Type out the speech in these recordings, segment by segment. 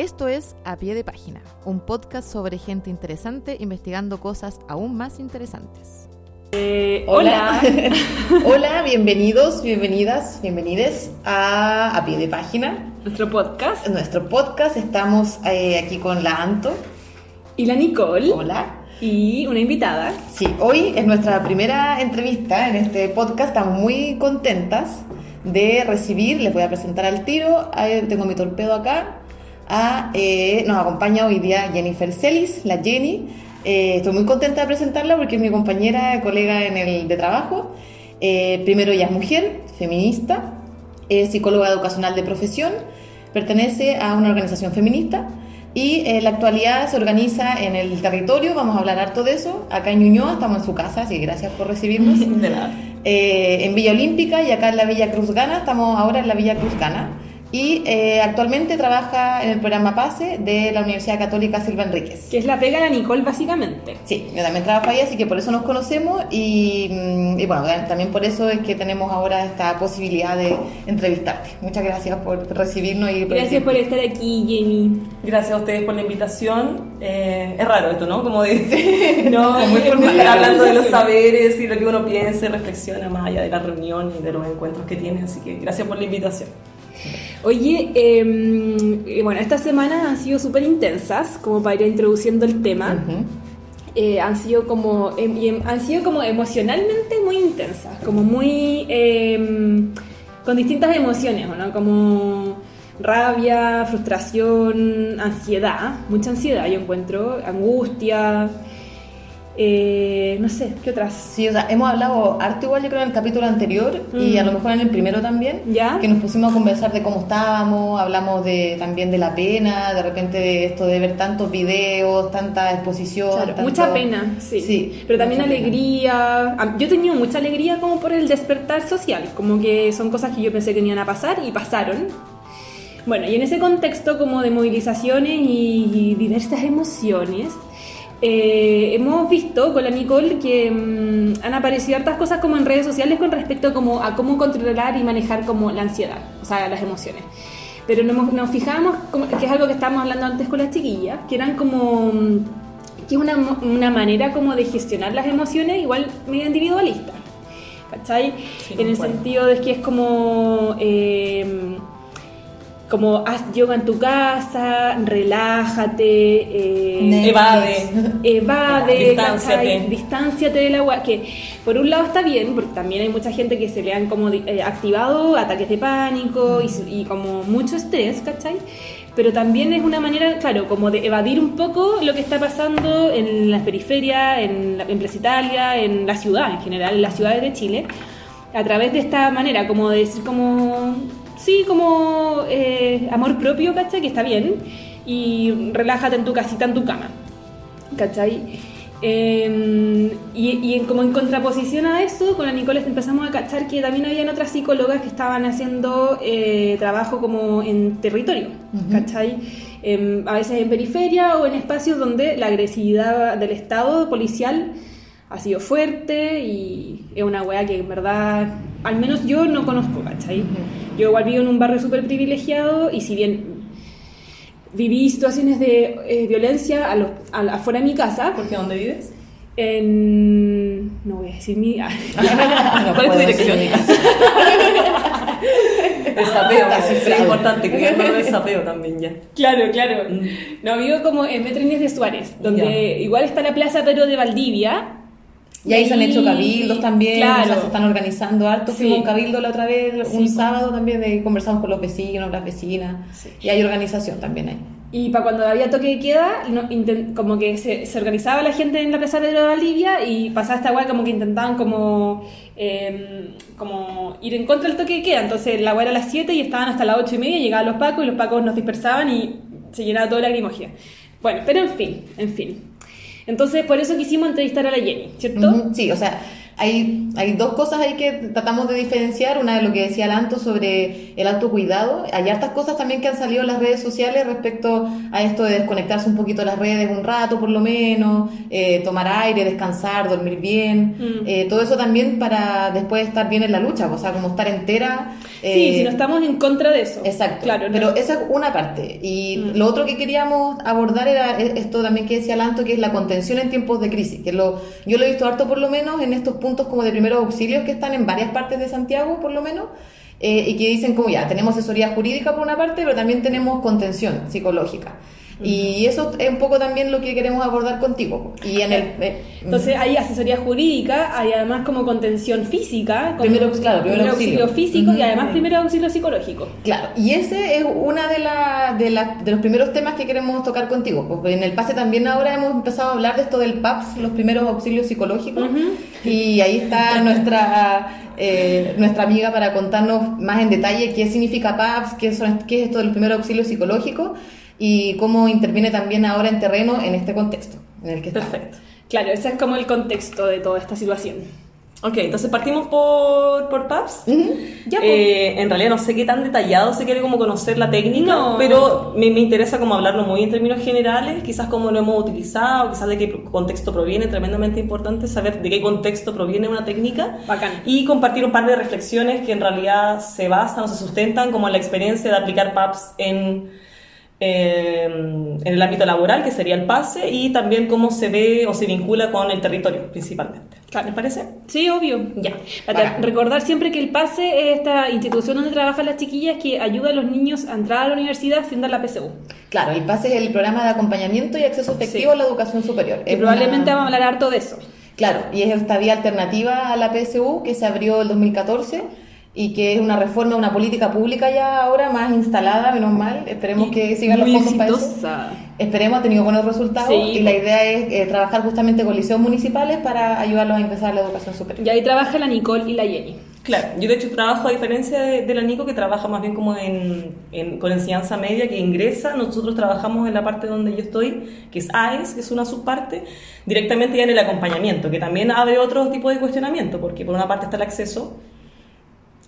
Esto es A Pie de Página, un podcast sobre gente interesante investigando cosas aún más interesantes. Eh, Hola. Hola, bienvenidos, bienvenidas, bienvenides a A Pie de Página, nuestro podcast. nuestro podcast. Estamos eh, aquí con la Anto. Y la Nicole. Hola. Y una invitada. Sí, hoy es nuestra primera entrevista en este podcast. Estamos muy contentas de recibir, les voy a presentar al tiro, ahí tengo mi torpedo acá, a, eh, nos acompaña hoy día Jennifer Celis, la Jenny. Eh, estoy muy contenta de presentarla porque es mi compañera, colega en el de trabajo. Eh, primero ella es mujer, feminista, es psicóloga educacional de profesión, pertenece a una organización feminista y en la actualidad se organiza en el territorio, vamos a hablar harto de eso, acá en Ñuñoa, estamos en su casa, así que gracias por recibirnos. De nada. Eh, en Villa Olímpica y acá en la Villa Cruz Gana, estamos ahora en la Villa Cruz Gana. Y eh, actualmente trabaja en el programa PASE de la Universidad Católica Silva Enríquez. Que es la pega de Nicole, básicamente. Sí, yo también trabajo ahí, así que por eso nos conocemos y, mm, y bueno, también por eso es que tenemos ahora esta posibilidad de entrevistarte. Muchas gracias por recibirnos y por Gracias por estar aquí, Jenny. Gracias a ustedes por la invitación. Eh, es raro esto, ¿no? Como de, No, como muy es formal, hablando de los saberes y lo que uno piensa y reflexiona más allá de la reunión y de los encuentros que tiene. Así que gracias por la invitación. Oye, eh, eh, bueno, estas semanas han sido súper intensas, como para ir introduciendo el tema. Eh, han sido como em- em- han sido como emocionalmente muy intensas, como muy em, con distintas emociones, ¿o ¿no? Como rabia, frustración, ansiedad, mucha ansiedad yo encuentro, angustia, eh, no sé, ¿qué otras? Sí, o sea, hemos hablado harto igual yo creo en el capítulo anterior y Mm. a lo mejor en el primero también, ¿Ya? que nos pusimos a conversar de cómo estábamos, hablamos de también de la pena, de repente de esto de ver tantos videos, tanta exposición. Claro, tanto- mucha pena, sí. Sí, Pero también mucha pena. alegría. Am- Yo he tenido mucha alegría como por el despertar social, como que son cosas que yo pensé que no iban a pasar y pasaron. Bueno, y en ese contexto como de movilizaciones y, y diversas emociones, eh, hemos visto con la Nicole que mm, han aparecido hartas cosas como en redes sociales con respecto como a cómo controlar y manejar como la ansiedad, o sea, las emociones. Pero nos, nos fijamos, como- que es algo que estábamos hablando antes con las chiquillas, que eran como mm, que es una, una manera como de gestionar las emociones igual medio individualista. ¿Cachai? Sí, en el concuerdo. sentido de que es como, eh, como haz yoga en tu casa, relájate, eh. Evade. evade, Distánciate. Distánciate del agua, que por un lado está bien, porque también hay mucha gente que se le han como eh, activado ataques de pánico y, y como mucho estrés, ¿cachai? Pero también es una manera, claro, como de evadir un poco lo que está pasando en las periferias, en, la, en Plaza Italia, en la ciudad en general, en las ciudades de Chile, a través de esta manera, como de decir como, sí, como eh, amor propio, ¿cachai? Que está bien, y relájate en tu casita, en tu cama. ¿cachai? Eh, y, y en- como en contraposición a eso, con la Nicole empezamos a cachar que también habían otras psicólogas que estaban haciendo eh, trabajo como en territorio, ¿cachai? Em, a veces en periferia o en espacios donde la agresividad del Estado policial ha sido fuerte y es una wea que en verdad, al menos yo no conozco, ¿cachai? Yo igual vivo en un barrio súper privilegiado y si bien viví situaciones de eh, violencia a los- a afuera de mi casa, ¿Por qué dónde vives? en... no voy a decir mi... No ¿Cuál es tu dirección? El sapeo, Está es importante, cuidarnos del sapeo también ya. claro, claro. Mm. No, vivo como en Metro Inés de Suárez, donde Ya. igual está la plaza pero de Valdivia. Y ahí se han hecho cabildos también, Claro. o sea, se están organizando harto. Fuimos un cabildo la otra vez, un Sí. sábado también, de, conversamos con los vecinos, las vecinas. Y hay organización también ahí. Y para cuando había toque de queda, no- como que se, se organizaba la gente en la plaza de Valdivia y pasaba esta weá como que intentaban como, eh, como ir en contra del toque de queda. Entonces la weá era a las 7 y estaban hasta las 8 y media, llegaban los pacos y los pacos nos dispersaban y se llenaba todo de lacrimógena. Bueno, pero en fin, en fin. Entonces por eso quisimos entrevistar a la Jenny, ¿cierto? Sí, o sea, hay, hay dos cosas ahí que tratamos de diferenciar. Una de lo que decía Lanto sobre el autocuidado. Hay hartas cosas también que han salido en las redes sociales respecto a esto de desconectarse un poquito de las redes un rato por lo menos, eh, tomar aire, descansar, dormir bien. Mm. Eh, todo eso también para después estar bien en la lucha, o sea, como estar entera. Sí, eh, si no estamos en contra de eso. Exacto, Claro, no- pero esa es una parte. Y Mm. lo otro que queríamos abordar era e- esto también que decía Lanto, que es la contención en tiempos de crisis. Que lo, yo lo he visto harto por lo menos en estos puntos como de primeros auxilios que están en varias partes de Santiago, por lo menos, eh, y que dicen como ya, tenemos asesoría jurídica por una parte, pero también tenemos contención psicológica. Y eso es un poco también lo que queremos abordar contigo. Y en el... eh, Entonces hay asesoría jurídica, hay además como contención física, como Primero, claro, primero auxilio. físico y además primero auxilio psicológico. Claro, y ese es una de, la- de, la- de los primeros temas que queremos tocar contigo, porque en el pase también ahora hemos empezado a hablar de esto del PAPS, los primeros auxilios psicológicos, y ahí está nuestra, eh, nuestra amiga para contarnos más en detalle qué significa PAPS, qué, son, qué es esto de los primeros auxilios psicológicos y cómo interviene también ahora en terreno en este contexto en el que está. Perfecto. Claro, ese es como el contexto de toda esta situación. Ok, entonces partimos por, por PAPS. Ya, pues. Eh, en realidad no sé qué tan detallado se quiere como conocer la técnica, No. pero me, me interesa como hablarlo muy en términos generales, quizás cómo lo hemos utilizado, quizás de qué contexto proviene, tremendamente importante saber de qué contexto proviene una técnica. Bacán. Y compartir un par de reflexiones que en realidad se basan o se sustentan como en la experiencia de aplicar PAPS en, eh, en el ámbito laboral, que sería el PASE, y también cómo se ve o se vincula con el territorio principalmente. ¿Les parece? Sí, obvio. Ya. Para recordar siempre que el PASE es esta institución donde trabajan las chiquillas que ayuda a los niños a entrar a la universidad sin dar la PSU. Claro, el PASE es el programa de acompañamiento y acceso efectivo Sí. a la educación superior. Y Es probablemente una- vamos a hablar harto de eso. Claro, y es esta vía alternativa a la PSU que se abrió el 2014 y que es una reforma, una política pública ya ahora más instalada, menos mal. Esperemos que sigan los fondos para eso. exitosa. Esperemos, ha tenido buenos resultados Sí. y la idea es eh, trabajar justamente con liceos municipales para ayudarlos a empezar la educación superior. Y ahí trabaja la Nicole y la Jenny. Claro, yo de hecho trabajo a diferencia de, de la Nico que trabaja más bien como en, en- con enseñanza media que ingresa, nosotros trabajamos en la parte donde yo estoy, que es AES, que es una subparte, directamente ya en el acompañamiento, que también abre otro tipo de cuestionamiento, porque por una parte está el acceso,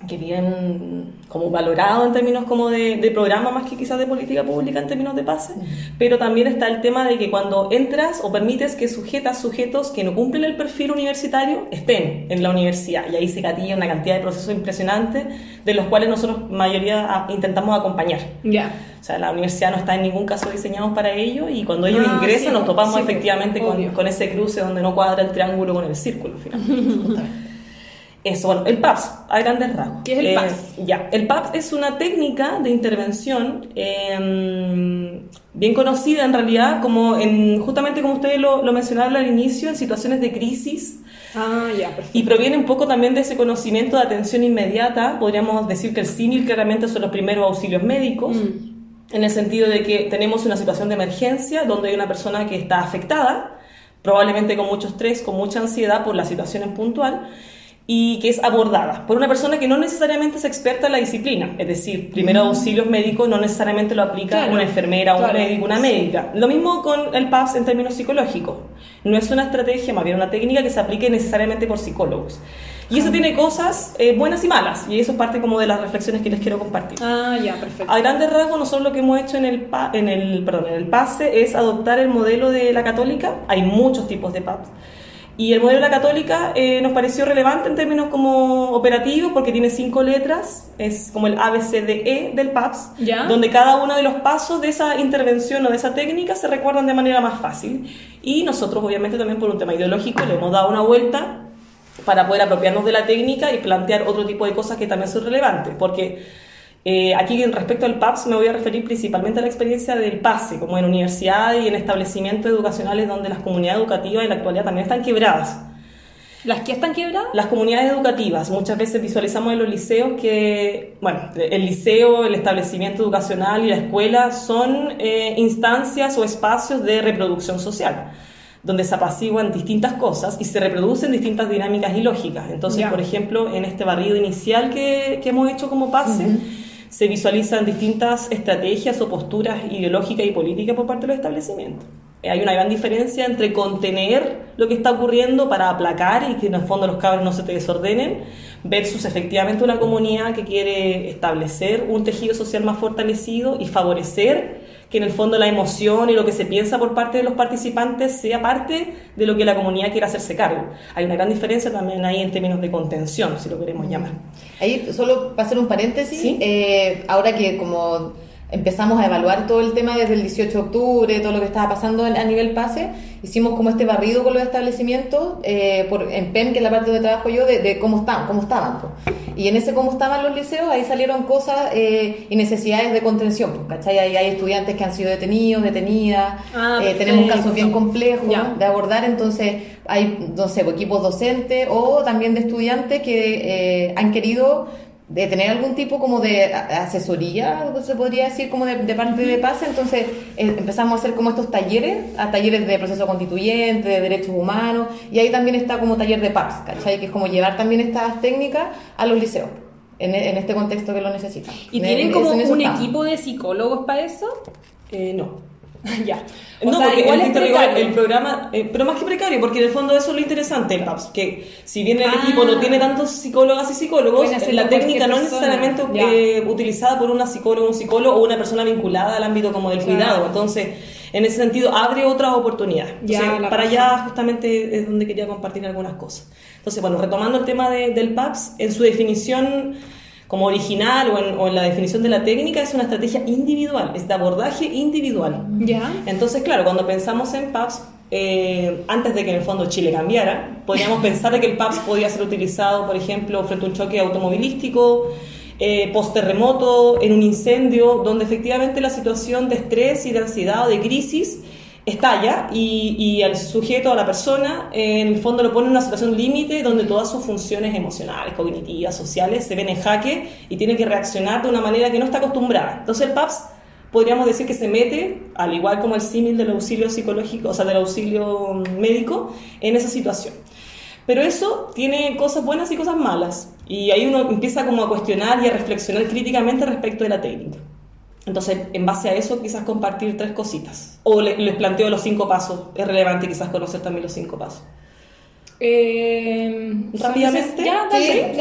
que bien como valorado en términos como de, de programa más que quizás de política pública en términos de pase, pero también está el tema de que cuando entras o permites que sujetas, sujetos que no cumplen el perfil universitario estén en la universidad y ahí se gatilla una cantidad de procesos impresionantes de los cuales nosotros mayoría ah, intentamos acompañar. Ya. O sea, la universidad no está en ningún caso diseñada para ello y cuando ellos Ah, ingresan sí, nos topamos sí, efectivamente con, con ese cruce donde no cuadra el triángulo con el círculo finalmente. Eso, bueno, el PAPS, a grandes rasgos. ¿Qué es el Eh, PAPS? Ya, el PAPS es una técnica de intervención eh, bien conocida en realidad, como en, justamente como ustedes lo, lo mencionaron al inicio, en situaciones de crisis, Ah, ya, perfecto. y proviene un poco también de ese conocimiento de atención inmediata. Podríamos decir que el símil claramente son los primeros auxilios médicos, Mm. en el sentido de que tenemos una situación de emergencia donde hay una persona que está afectada, probablemente con mucho estrés, con mucha ansiedad por la situación en puntual, y que es abordada por una persona que no necesariamente es experta en la disciplina. Es decir, primeros auxilios médicos no necesariamente lo aplica Claro, una enfermera, un claro, médico, una sí. médica. Lo mismo con el PAPS en términos psicológicos. No es una estrategia, más bien una técnica que se aplique necesariamente por psicólogos. Y eso tiene cosas eh, buenas y malas, y eso es parte como de las reflexiones que les quiero compartir. Ah, ya, perfecto. A grandes rasgos, nosotros lo que hemos hecho en el, pa- en el, perdón, en el PASE es adoptar el modelo de la católica. Hay muchos tipos de PAPS. Y el modelo de la católica eh, nos pareció relevante en términos como operativos porque tiene cinco letras, es como el ABCDE del PAPS, Ya. donde cada uno de los pasos de esa intervención o de esa técnica se recuerdan de manera más fácil. Y nosotros, obviamente, también por un tema ideológico, le hemos dado una vuelta para poder apropiarnos de la técnica y plantear otro tipo de cosas que también son relevantes, porque eh, aquí respecto al PAPS me voy a referir principalmente a la experiencia del PASE, como en universidades y en establecimientos educacionales donde las comunidades educativas en la actualidad también están quebradas. ¿Las que están quebradas? Las comunidades educativas, muchas veces visualizamos en los liceos que, bueno, el liceo, el establecimiento educacional y la escuela son eh, instancias o espacios de reproducción social, donde se apaciguan distintas cosas y se reproducen distintas dinámicas y lógicas. Entonces, por ejemplo, en este barrido inicial que, que hemos hecho como pase, se visualizan distintas estrategias o posturas ideológicas y políticas por parte de los establecimientos. hay una gran diferencia entre contener lo que está ocurriendo para aplacar y que en el fondo los cabros no se te desordenen, versus efectivamente una comunidad que quiere establecer un tejido social más fortalecido y favorecer que en el fondo la emoción y lo que se piensa por parte de los participantes sea parte de lo que la comunidad quiere hacerse cargo. Hay una gran diferencia también ahí en términos de contención, si lo queremos llamar. Ahí, solo para hacer un paréntesis, eh, ahora que como empezamos a evaluar todo el tema desde el 18 de octubre, todo lo que estaba pasando a nivel pase, hicimos como este barrido con los establecimientos, eh, por, en PEM, que es la parte donde trabajo yo, de, cómo estaban, cómo estaban. Y en ese cómo estaban los liceos, ahí salieron cosas eh, y necesidades de contención, ¿cachai? Hay, hay, estudiantes que han sido detenidos, detenidas, ah, eh, tenemos casos bien complejos de abordar, entonces hay, no sé, equipos docentes o también de estudiantes que han querido de tener algún tipo como de asesoría, se podría decir, como de, parte de PASE, entonces eh, empezamos a hacer como estos talleres, a talleres de proceso constituyente, de derechos humanos, y ahí también está como taller de PAPS, ¿cachai? Que es como llevar también estas técnicas a los liceos, en, este contexto que lo necesitan. ¿Y tienen como un equipo de psicólogos para eso? Eh, no. ya. no, porque igual el, el programa, eh, pero más que precario, porque en el fondo eso es lo interesante, que si bien el ah. equipo no tiene tantos psicólogas y psicólogos, la técnica no es necesariamente eh, utilizada por una psicóloga, un psicólogo o una persona vinculada al ámbito como del cuidado. Entonces, en ese sentido, abre otra oportunidad. para allá justamente es donde quería compartir algunas cosas. Entonces, bueno, retomando el tema del PAPS, en su definición como original o en, la definición de la técnica es una estrategia individual, es de abordaje individual. ¿Ya? Entonces, claro, cuando pensamos en PAPS, eh, antes de que en el fondo Chile cambiara, podríamos pensar de que el PAPS podía ser utilizado, por ejemplo, frente a un choque automovilístico, eh, post-terremoto, en un incendio, donde efectivamente la situación de estrés y de ansiedad o de crisis estalla y, y al sujeto, a la persona, en el fondo lo pone en una situación límite donde todas sus funciones emocionales, cognitivas, sociales se ven en jaque y tiene que reaccionar de una manera que no está acostumbrada. Entonces el PAPS podríamos decir que se mete, al igual como el símil del auxilio psicológico, o sea, del auxilio médico, en esa situación. Pero eso tiene cosas buenas y cosas malas. Y ahí uno empieza como a cuestionar y a reflexionar críticamente respecto de la técnica. Entonces, en base a eso, quizás compartir tres cositas. O les planteo los cinco pasos. Es relevante quizás conocer también los cinco pasos. Eh, Rápidamente. Ya,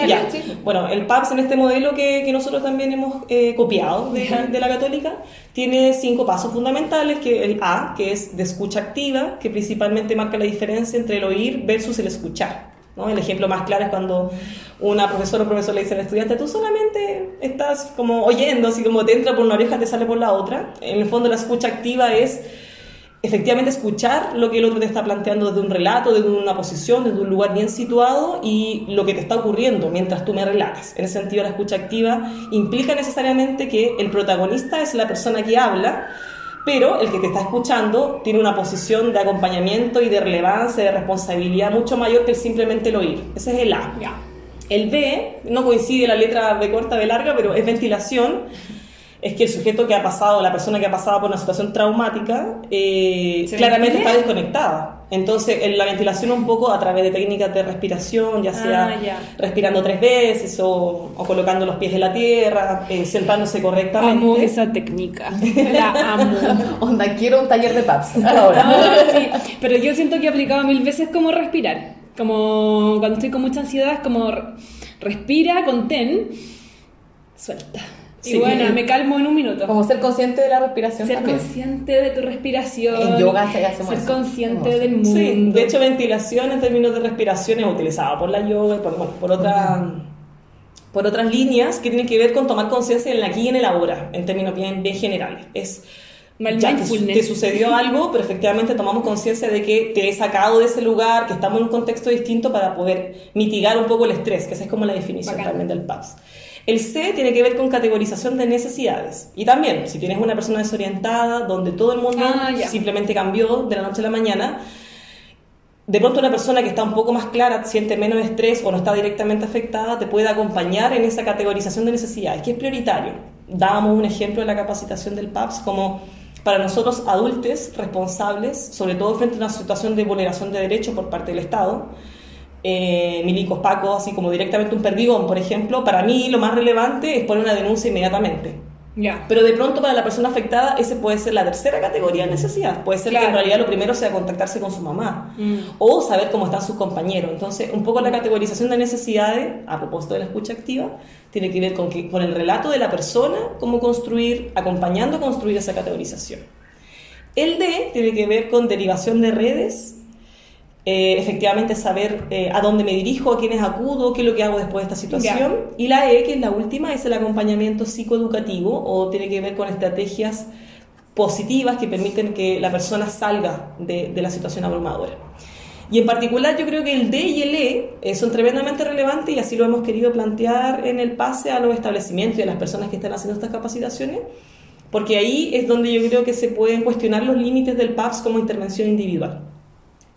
ya. Bueno, el PAPS en este modelo que, que nosotros también hemos eh, copiado de, de, la católica, tiene cinco pasos fundamentales, que el A, que es de escucha activa, que principalmente marca la diferencia entre el oír versus el escuchar. El ejemplo más claro es cuando una profesora o profesor le dice al estudiante, tú solamente estás como oyendo, así como te entra por una oreja, te sale por la otra. En el fondo la escucha activa es efectivamente escuchar lo que el otro te está planteando desde un relato, desde una posición, desde un lugar bien situado y lo que te está ocurriendo mientras tú me relatas. En ese sentido, la escucha activa implica necesariamente que el protagonista es la persona que habla, pero el que te está escuchando tiene una posición de acompañamiento y de relevancia, de responsabilidad mucho mayor que el simplemente el oír. Ese es el A. El B, no coincide la letra B corta, B larga, pero es ventilación. Es que el sujeto que ha pasado, la persona que ha pasado por una situación traumática, eh, claramente está desconectada. Entonces, en la ventilación un poco a través de técnicas de respiración, ya sea ah, respirando tres veces o, colocando los pies en la tierra, eh, sentándose correctamente. Amo esa técnica, la amo. Onda, quiero un taller de PAPS ahora. sí, pero yo siento que he aplicado mil veces como respirar. Como cuando estoy con mucha ansiedad, es como respira, contén, suelta. Y bueno, me calmo en un minuto. Como ser consciente de la respiración Ser consciente de tu respiración. En yoga se hace Ser consciente del mundo. Sí, de hecho, ventilación en términos de respiración es utilizada por la yoga y por, bueno, por, otra, por otras líneas que tienen que ver con tomar conciencia en el aquí y en el ahora, en términos bien, bien generales. Es ya te, sucedió algo, pero efectivamente tomamos conciencia de que te he sacado de ese lugar, que estamos en un contexto distinto para poder mitigar un poco el estrés, que esa es como la definición también del PAPS. El C tiene que ver con categorización de necesidades. Y también, si tienes una persona desorientada, donde todo el mundo ah, simplemente cambió de la noche a la mañana, de pronto una persona que está un poco más clara, siente menos estrés o no está directamente afectada, te puede acompañar en esa categorización de necesidades, que es prioritario. Dábamos un ejemplo en la capacitación del PAPS como para nosotros adultos responsables, sobre todo frente a una situación de vulneración de derechos por parte del Estado, eh, milicos pacos, así como directamente un perdigón, por ejemplo, para mí lo más relevante es poner una denuncia inmediatamente. Pero de pronto para la persona afectada ese puede ser la tercera categoría de necesidad. Puede ser que en realidad lo primero sea contactarse con su mamá Mm. o saber cómo están sus compañeros. Entonces, un poco la categorización de necesidades, a propósito de la escucha activa, tiene que ver con, que, con el relato de la persona, cómo construir, acompañando a construir esa categorización. El D tiene que ver con derivación de redes, eh, efectivamente saber eh, a dónde me dirijo, a quiénes acudo, qué es lo que hago después de esta situación. Y la E, que es la última, es el acompañamiento psicoeducativo o tiene que ver con estrategias positivas que permiten que la persona salga de, de la situación abrumadora. Y en particular yo creo que el D y el E eh, son tremendamente relevantes y así lo hemos querido plantear en el pase a los establecimientos y a las personas que están haciendo estas capacitaciones, porque ahí es donde yo creo que se pueden cuestionar los límites del PAPS como intervención individual.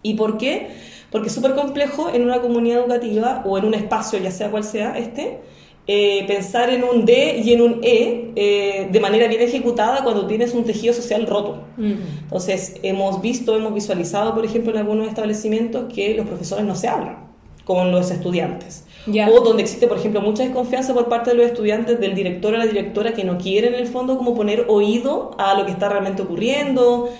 ¿Y por qué? Porque es súper complejo en una comunidad educativa o en un espacio, ya sea cual sea este, eh, pensar en un D y en un E eh, de manera bien ejecutada cuando tienes un tejido social roto. Mm. Entonces, hemos visto, hemos visualizado, por ejemplo, en algunos establecimientos que los profesores no se hablan con los estudiantes. O donde existe, por ejemplo, mucha desconfianza por parte de los estudiantes del director o la directora que no quieren en el fondo como poner oído a lo que está realmente ocurriendo.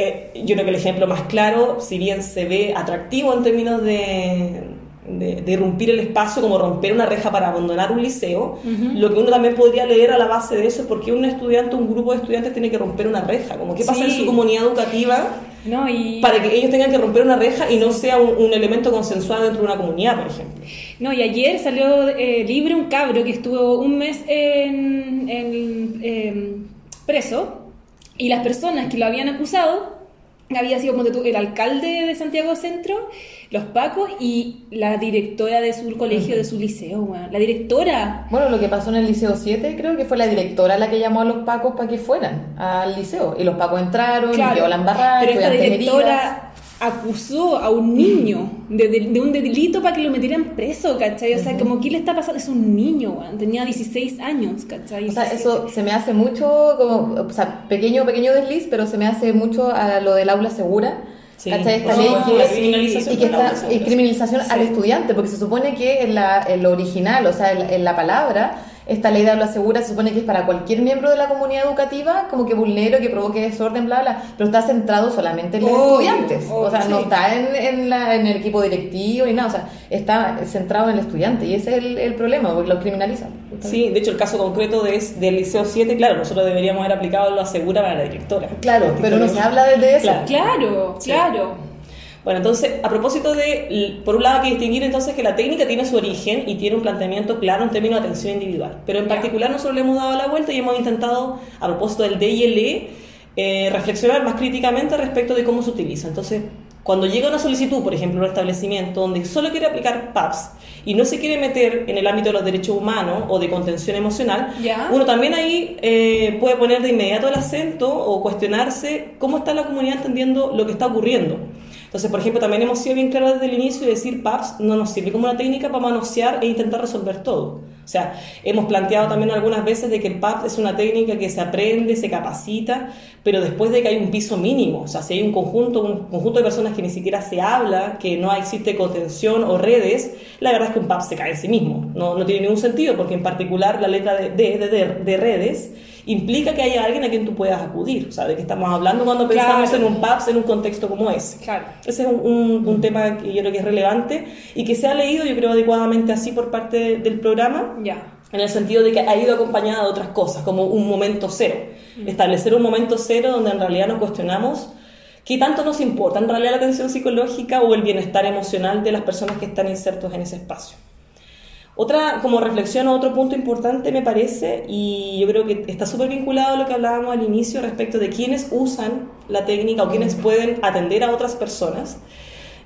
Eh, yo creo que el ejemplo más claro, si bien se ve atractivo en términos de, de, de irrumpir el espacio, como romper una reja para abandonar un liceo, lo que uno también podría leer a la base de eso es por qué un estudiante, un grupo de estudiantes tiene que romper una reja, como qué pasa en su comunidad educativa No, y... para que ellos tengan que romper una reja y no sea un, un elemento consensuado dentro de una comunidad, por ejemplo. No, y ayer salió eh, libre un cabro que estuvo un mes en, en, em, preso y las personas que lo habían acusado había sido ponte tú, el alcalde de Santiago Centro, los pacos y la directora de su colegio, de su liceo, weón. La directora. Bueno, lo que pasó en el Liceo 7, creo que fue la directora la que llamó a los pacos para que fueran al liceo. Y los pacos entraron, Claro, quedó la embarrada, pero esta heridas. Acusó a un niño de, de- de un delito para que lo metieran preso, ¿cachai? O sea, como, ¿qué le está pasando? Es un niño. Tenía 16 años, ¿cachai? O sea, 17. eso se me hace mucho, como, o sea, pequeño, pequeño desliz, pero se me hace mucho a lo del aula segura. Sí, ¿Cachai? Esta ley que criminalización y que está y criminalización al estudiante, porque se supone que en, la, en lo original, o sea, en, en la palabra, esta ley de aula segura se supone que es para cualquier miembro de la comunidad educativa, como que vulnero, que provoque desorden, bla, bla, pero está centrado solamente en los estudiantes. o sea, no está en, en, la- en el equipo directivo ni nada, o sea, está centrado en el estudiante y ese es el, el problema, porque lo criminalizan. Sí, de hecho el caso concreto de, es del Liceo 7, claro, nosotros deberíamos haber aplicado lo asegura para la directora. Claro, pero no se habla desde eso. Claro. Claro, Sí. Bueno, entonces, a propósito de, por un lado hay que distinguir entonces que la técnica tiene su origen y tiene un planteamiento claro en términos de atención individual, pero en particular nosotros le hemos dado la vuelta y hemos intentado, a propósito del D y el E, eh, reflexionar más críticamente respecto de cómo se utiliza. Entonces, cuando llega una solicitud, por ejemplo, un establecimiento donde solo quiere aplicar PAPS y no se quiere meter en el ámbito de los derechos humanos o de contención emocional, Ya. uno también ahí eh, puede poner de inmediato el acento o cuestionarse cómo está la comunidad entendiendo lo que está ocurriendo. Entonces, por ejemplo, también hemos sido bien claros desde el inicio de decir PAPS no nos sirve como una técnica para manosear e intentar resolver todo. O sea, hemos planteado también algunas veces de que el PAPS es una técnica que se aprende, se capacita, pero después de que hay un piso mínimo, o sea, si hay un conjunto, un conjunto de personas que ni siquiera se habla, que no existe contención o redes, la verdad es que un PAPS se cae en sí mismo. No, no tiene ningún sentido, porque en particular la letra de redes implica que haya alguien a quien tú puedas acudir. O sea, de qué estamos hablando cuando pensamos Claro. en un PAPS en un contexto como ese. Claro. Ese es un, un- un tema que yo creo que es relevante y que se ha leído, yo creo, adecuadamente así por parte de- del programa, Ya. en el sentido de que ha ido acompañada de otras cosas, como un momento cero. Establecer un momento cero donde en realidad nos cuestionamos qué tanto nos importa en realidad la atención psicológica o el bienestar emocional de las personas que están insertos en ese espacio. Otra, como reflexión, otro punto importante me parece, y yo creo que está súper vinculado a lo que hablábamos al inicio respecto de quiénes usan la técnica o quiénes pueden atender a otras personas.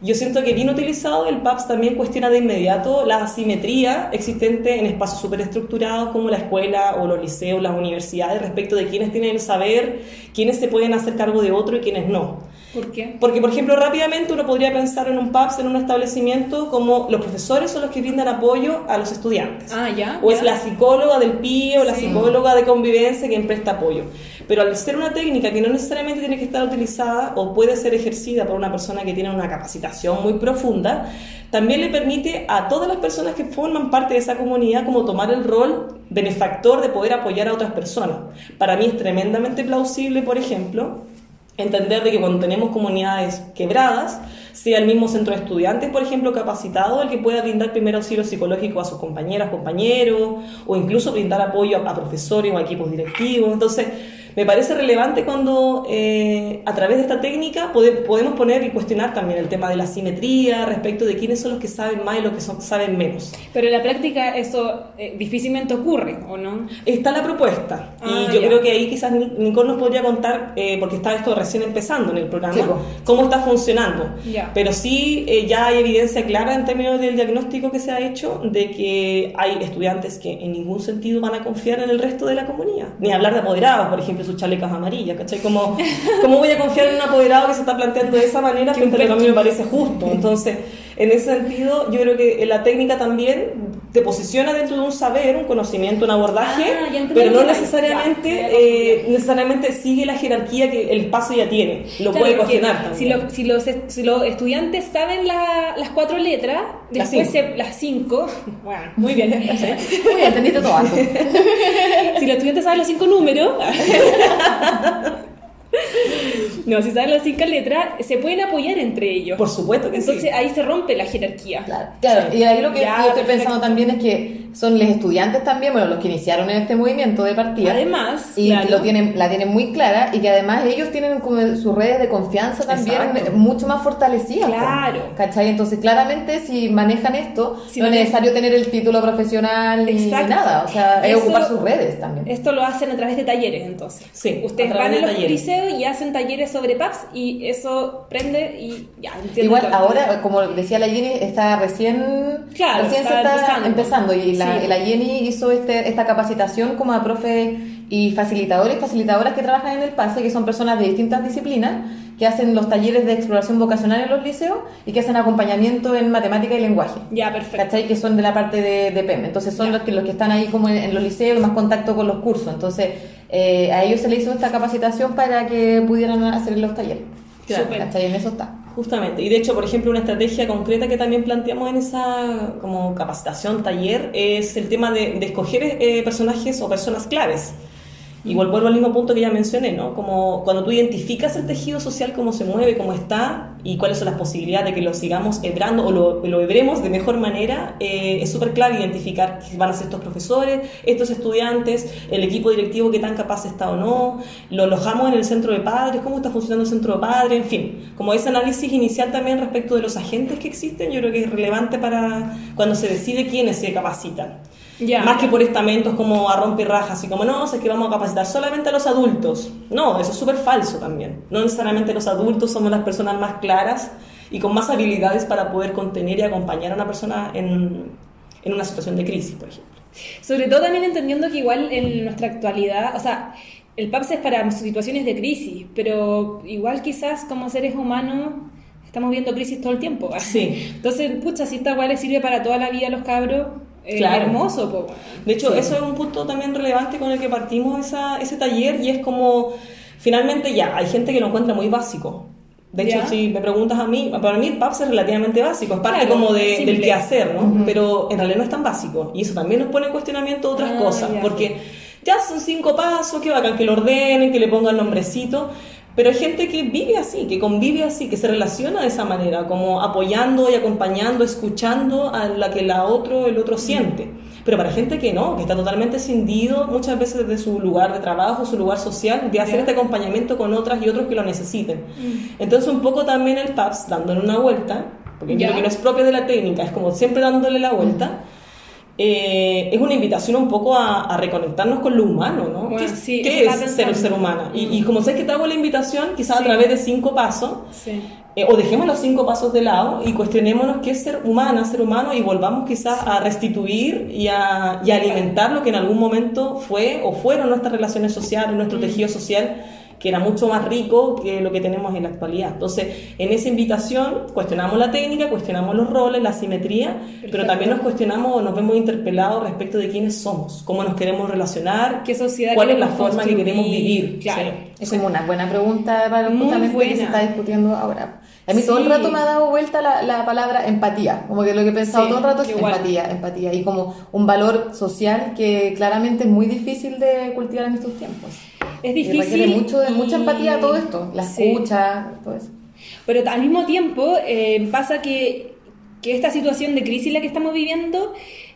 Yo siento que bien utilizado el PAPS también cuestiona de inmediato la asimetría existente en espacios superestructurados como la escuela o los liceos, las universidades, respecto de quiénes tienen el saber, quiénes se pueden hacer cargo de otro y quiénes no. ¿Por qué? Porque, por ejemplo, rápidamente uno podría pensar en un PAPS, en un establecimiento, como los profesores son los que brindan apoyo a los estudiantes. Ah, ya. O ya. es la psicóloga del PIE o la psicóloga de convivencia quien presta apoyo. Pero al ser una técnica que no necesariamente tiene que estar utilizada o puede ser ejercida por una persona que tiene una capacitación muy profunda, también le permite a todas las personas que forman parte de esa comunidad como tomar el rol benefactor de poder apoyar a otras personas. Para mí es tremendamente plausible, por ejemplo, entender de que cuando tenemos comunidades quebradas, sea el mismo centro de estudiantes, por ejemplo, capacitado, el que pueda brindar primer auxilio psicológico a sus compañeras, compañeros, o incluso brindar apoyo a, a profesores o a equipos directivos. Entonces, me parece relevante cuando eh, a través de esta técnica podemos poner y cuestionar también el tema de la simetría respecto de quiénes son los que saben más y los que son, saben menos. Pero en la práctica eso eh, difícilmente ocurre, ¿o no? Está la propuesta y ah, yo creo que ahí quizás Nicole nos podría contar, eh, porque está esto recién empezando en el programa, cómo está funcionando. Pero sí ya hay evidencia clara en términos del diagnóstico que se ha hecho de que hay estudiantes que en ningún sentido van a confiar en el resto de la comunidad, ni hablar de apoderados, por ejemplo sus chalecas amarillas, ¿cachai? Como, ¿Cómo voy a confiar en un apoderado que se está planteando de esa manera frente a lo que a mí me parece justo? Entonces, en ese sentido, yo creo que la técnica también te posiciona dentro de un saber, un conocimiento, un abordaje, ah, pero no necesariamente, eh, necesariamente sigue la jerarquía que el paso ya tiene. Lo puede cuestionar Si, si, los, si, los, estudiantes saben las cuatro letras, después las cinco, bueno, muy bien, muy bien, entendiste todo. si los estudiantes saben los cinco números, No, si saben las cinco letras, se pueden apoyar entre ellos. Por supuesto que Entonces ahí se rompe la jerarquía. Claro, y ahí lo que yo estoy pensando también es que son los estudiantes también, bueno, los que iniciaron en este movimiento de partida. Además, y lo tienen, la tienen muy clara y que además ellos tienen como sus redes de confianza también mucho más fortalecidas. Claro. ¿Cachai? Entonces, claramente, si manejan esto, no es necesario tener el título profesional ni nada. O sea, es ocupar sus redes también. Esto lo hacen a través de talleres, entonces. Sí. Ustedes van a los liceos y hacen talleres sobre PAPS y eso prende y ya. Igual ahora, como decía la Jenny, está recién, claro, recién se está empezando, y la, Jenny hizo este, esta capacitación como a profe y facilitadores y facilitadoras que trabajan en el PASE, que son personas de distintas disciplinas, que hacen los talleres de exploración vocacional en los liceos y que hacen acompañamiento en matemática y lenguaje. Ya, perfecto. ¿Cachai? Que son de la parte de, PEM. Entonces son los que, los que están ahí como en, los liceos, más contacto con los cursos. Entonces eh, a ellos se les hizo esta capacitación para que pudieran hacer los talleres. Claro. ¿Cachai? En eso está. Justamente, y de hecho, por ejemplo, una estrategia concreta que también planteamos en esa como capacitación, taller, es el tema de, escoger eh, personajes o personas claves. Igual vuelvo al mismo punto que ya mencioné, ¿no? Como cuando tú identificas el tejido social, cómo se mueve, cómo está y cuáles son las posibilidades de que lo sigamos hebrando o lo, lo hebremos de mejor manera, eh, es súper clave identificar qué van a ser estos profesores, estos estudiantes, el equipo directivo que tan capaz está o no, lo alojamos en el centro de padres, cómo está funcionando el centro de padres, en fin, como ese análisis inicial también respecto de los agentes que existen, yo creo que es relevante para cuando se decide quiénes se capacitan. Más que por estamentos como a romper rajas y como no, es que vamos a capacitar solamente a los adultos. No, eso es súper falso también. No necesariamente los adultos somos las personas más claras y con más habilidades para poder contener y acompañar a una persona en, en una situación de crisis, por ejemplo. Sobre todo también entendiendo que igual en nuestra actualidad, o sea, el PAPS es para situaciones de crisis, pero igual quizás como seres humanos estamos viendo crisis todo el tiempo. Sí. Entonces, pucha, si esta igual le sirve para toda la vida a los cabros, eh, claro. hermoso. De hecho, eso es un punto también relevante con el que partimos esa, ese taller y es como, finalmente ya, hay gente que lo encuentra muy básico. De hecho, si me preguntas a mí, para mí PAPS es relativamente básico, es parte como de, del quehacer, ¿no? Pero en realidad no es tan básico. Y eso también nos pone en cuestionamiento otras ah, cosas, porque ya son cinco pasos, que bacán que lo ordenen, que le pongan nombrecito, pero hay gente que vive así, que convive así, que se relaciona de esa manera, como apoyando y acompañando, escuchando a la que la otro, el otro siente. Pero para gente que no, que está totalmente cindido muchas veces de su lugar de trabajo, su lugar social, de hacer este acompañamiento con otras y otros que lo necesiten. Mm. Entonces un poco también el PAPS dándole una vuelta, porque creo que no es propio de la técnica, es como siempre dándole la vuelta. Eh, es una invitación un poco a, reconectarnos con lo humano, ¿no? ¿Qué, es ser ser humano? Y, como sé que te hago la invitación, quizás a través de cinco pasos, eh, o dejemos los cinco pasos de lado y cuestionémonos qué es ser humana, ser humano, y volvamos quizás a restituir y a, alimentar lo que en algún momento fue o fueron nuestras relaciones sociales, nuestro mm. tejido social, que era mucho más rico que lo que tenemos en la actualidad. Entonces, en esa invitación cuestionamos la técnica, cuestionamos los roles, la simetría, pero también nos cuestionamos, nos vemos interpelados respecto de quiénes somos, cómo nos queremos relacionar, qué sociedad cuál es la forma que queremos vivir. Claro. Es como una buena pregunta para justamente que se está discutiendo ahora. A mí todo el rato me ha dado vuelta la, la palabra empatía, como que lo que he pensado Sí, todo el rato es igual. empatía, empatía, y como un valor social que claramente es muy difícil de cultivar en estos tiempos. Es difícil. requiere mucho, mucha empatía todo esto, la Sí. escucha, todo eso. Pero al mismo tiempo eh, pasa que, que esta situación de crisis la que estamos viviendo,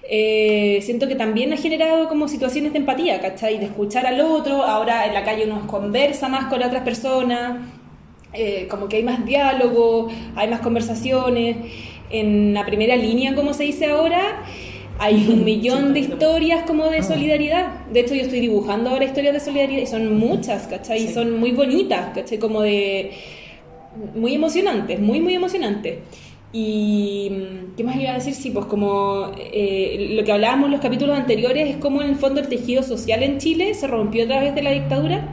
eh, siento que también ha generado como situaciones de empatía, ¿cachai? De escuchar al otro, ahora en la calle uno conversa más con otras personas, eh, como que hay más diálogo, hay más conversaciones. En la primera línea, como se dice ahora, hay un millón de historias como de solidaridad. De hecho, yo estoy dibujando ahora historias de solidaridad y son muchas, ¿cachai? Y Sí. son muy bonitas, ¿cachai? Como de muy emocionantes, muy, muy emocionantes. Y mm, qué más iba a decir, sí, pues como eh, lo que hablábamos en los capítulos anteriores es como en el fondo el tejido social en Chile se rompió a través de la dictadura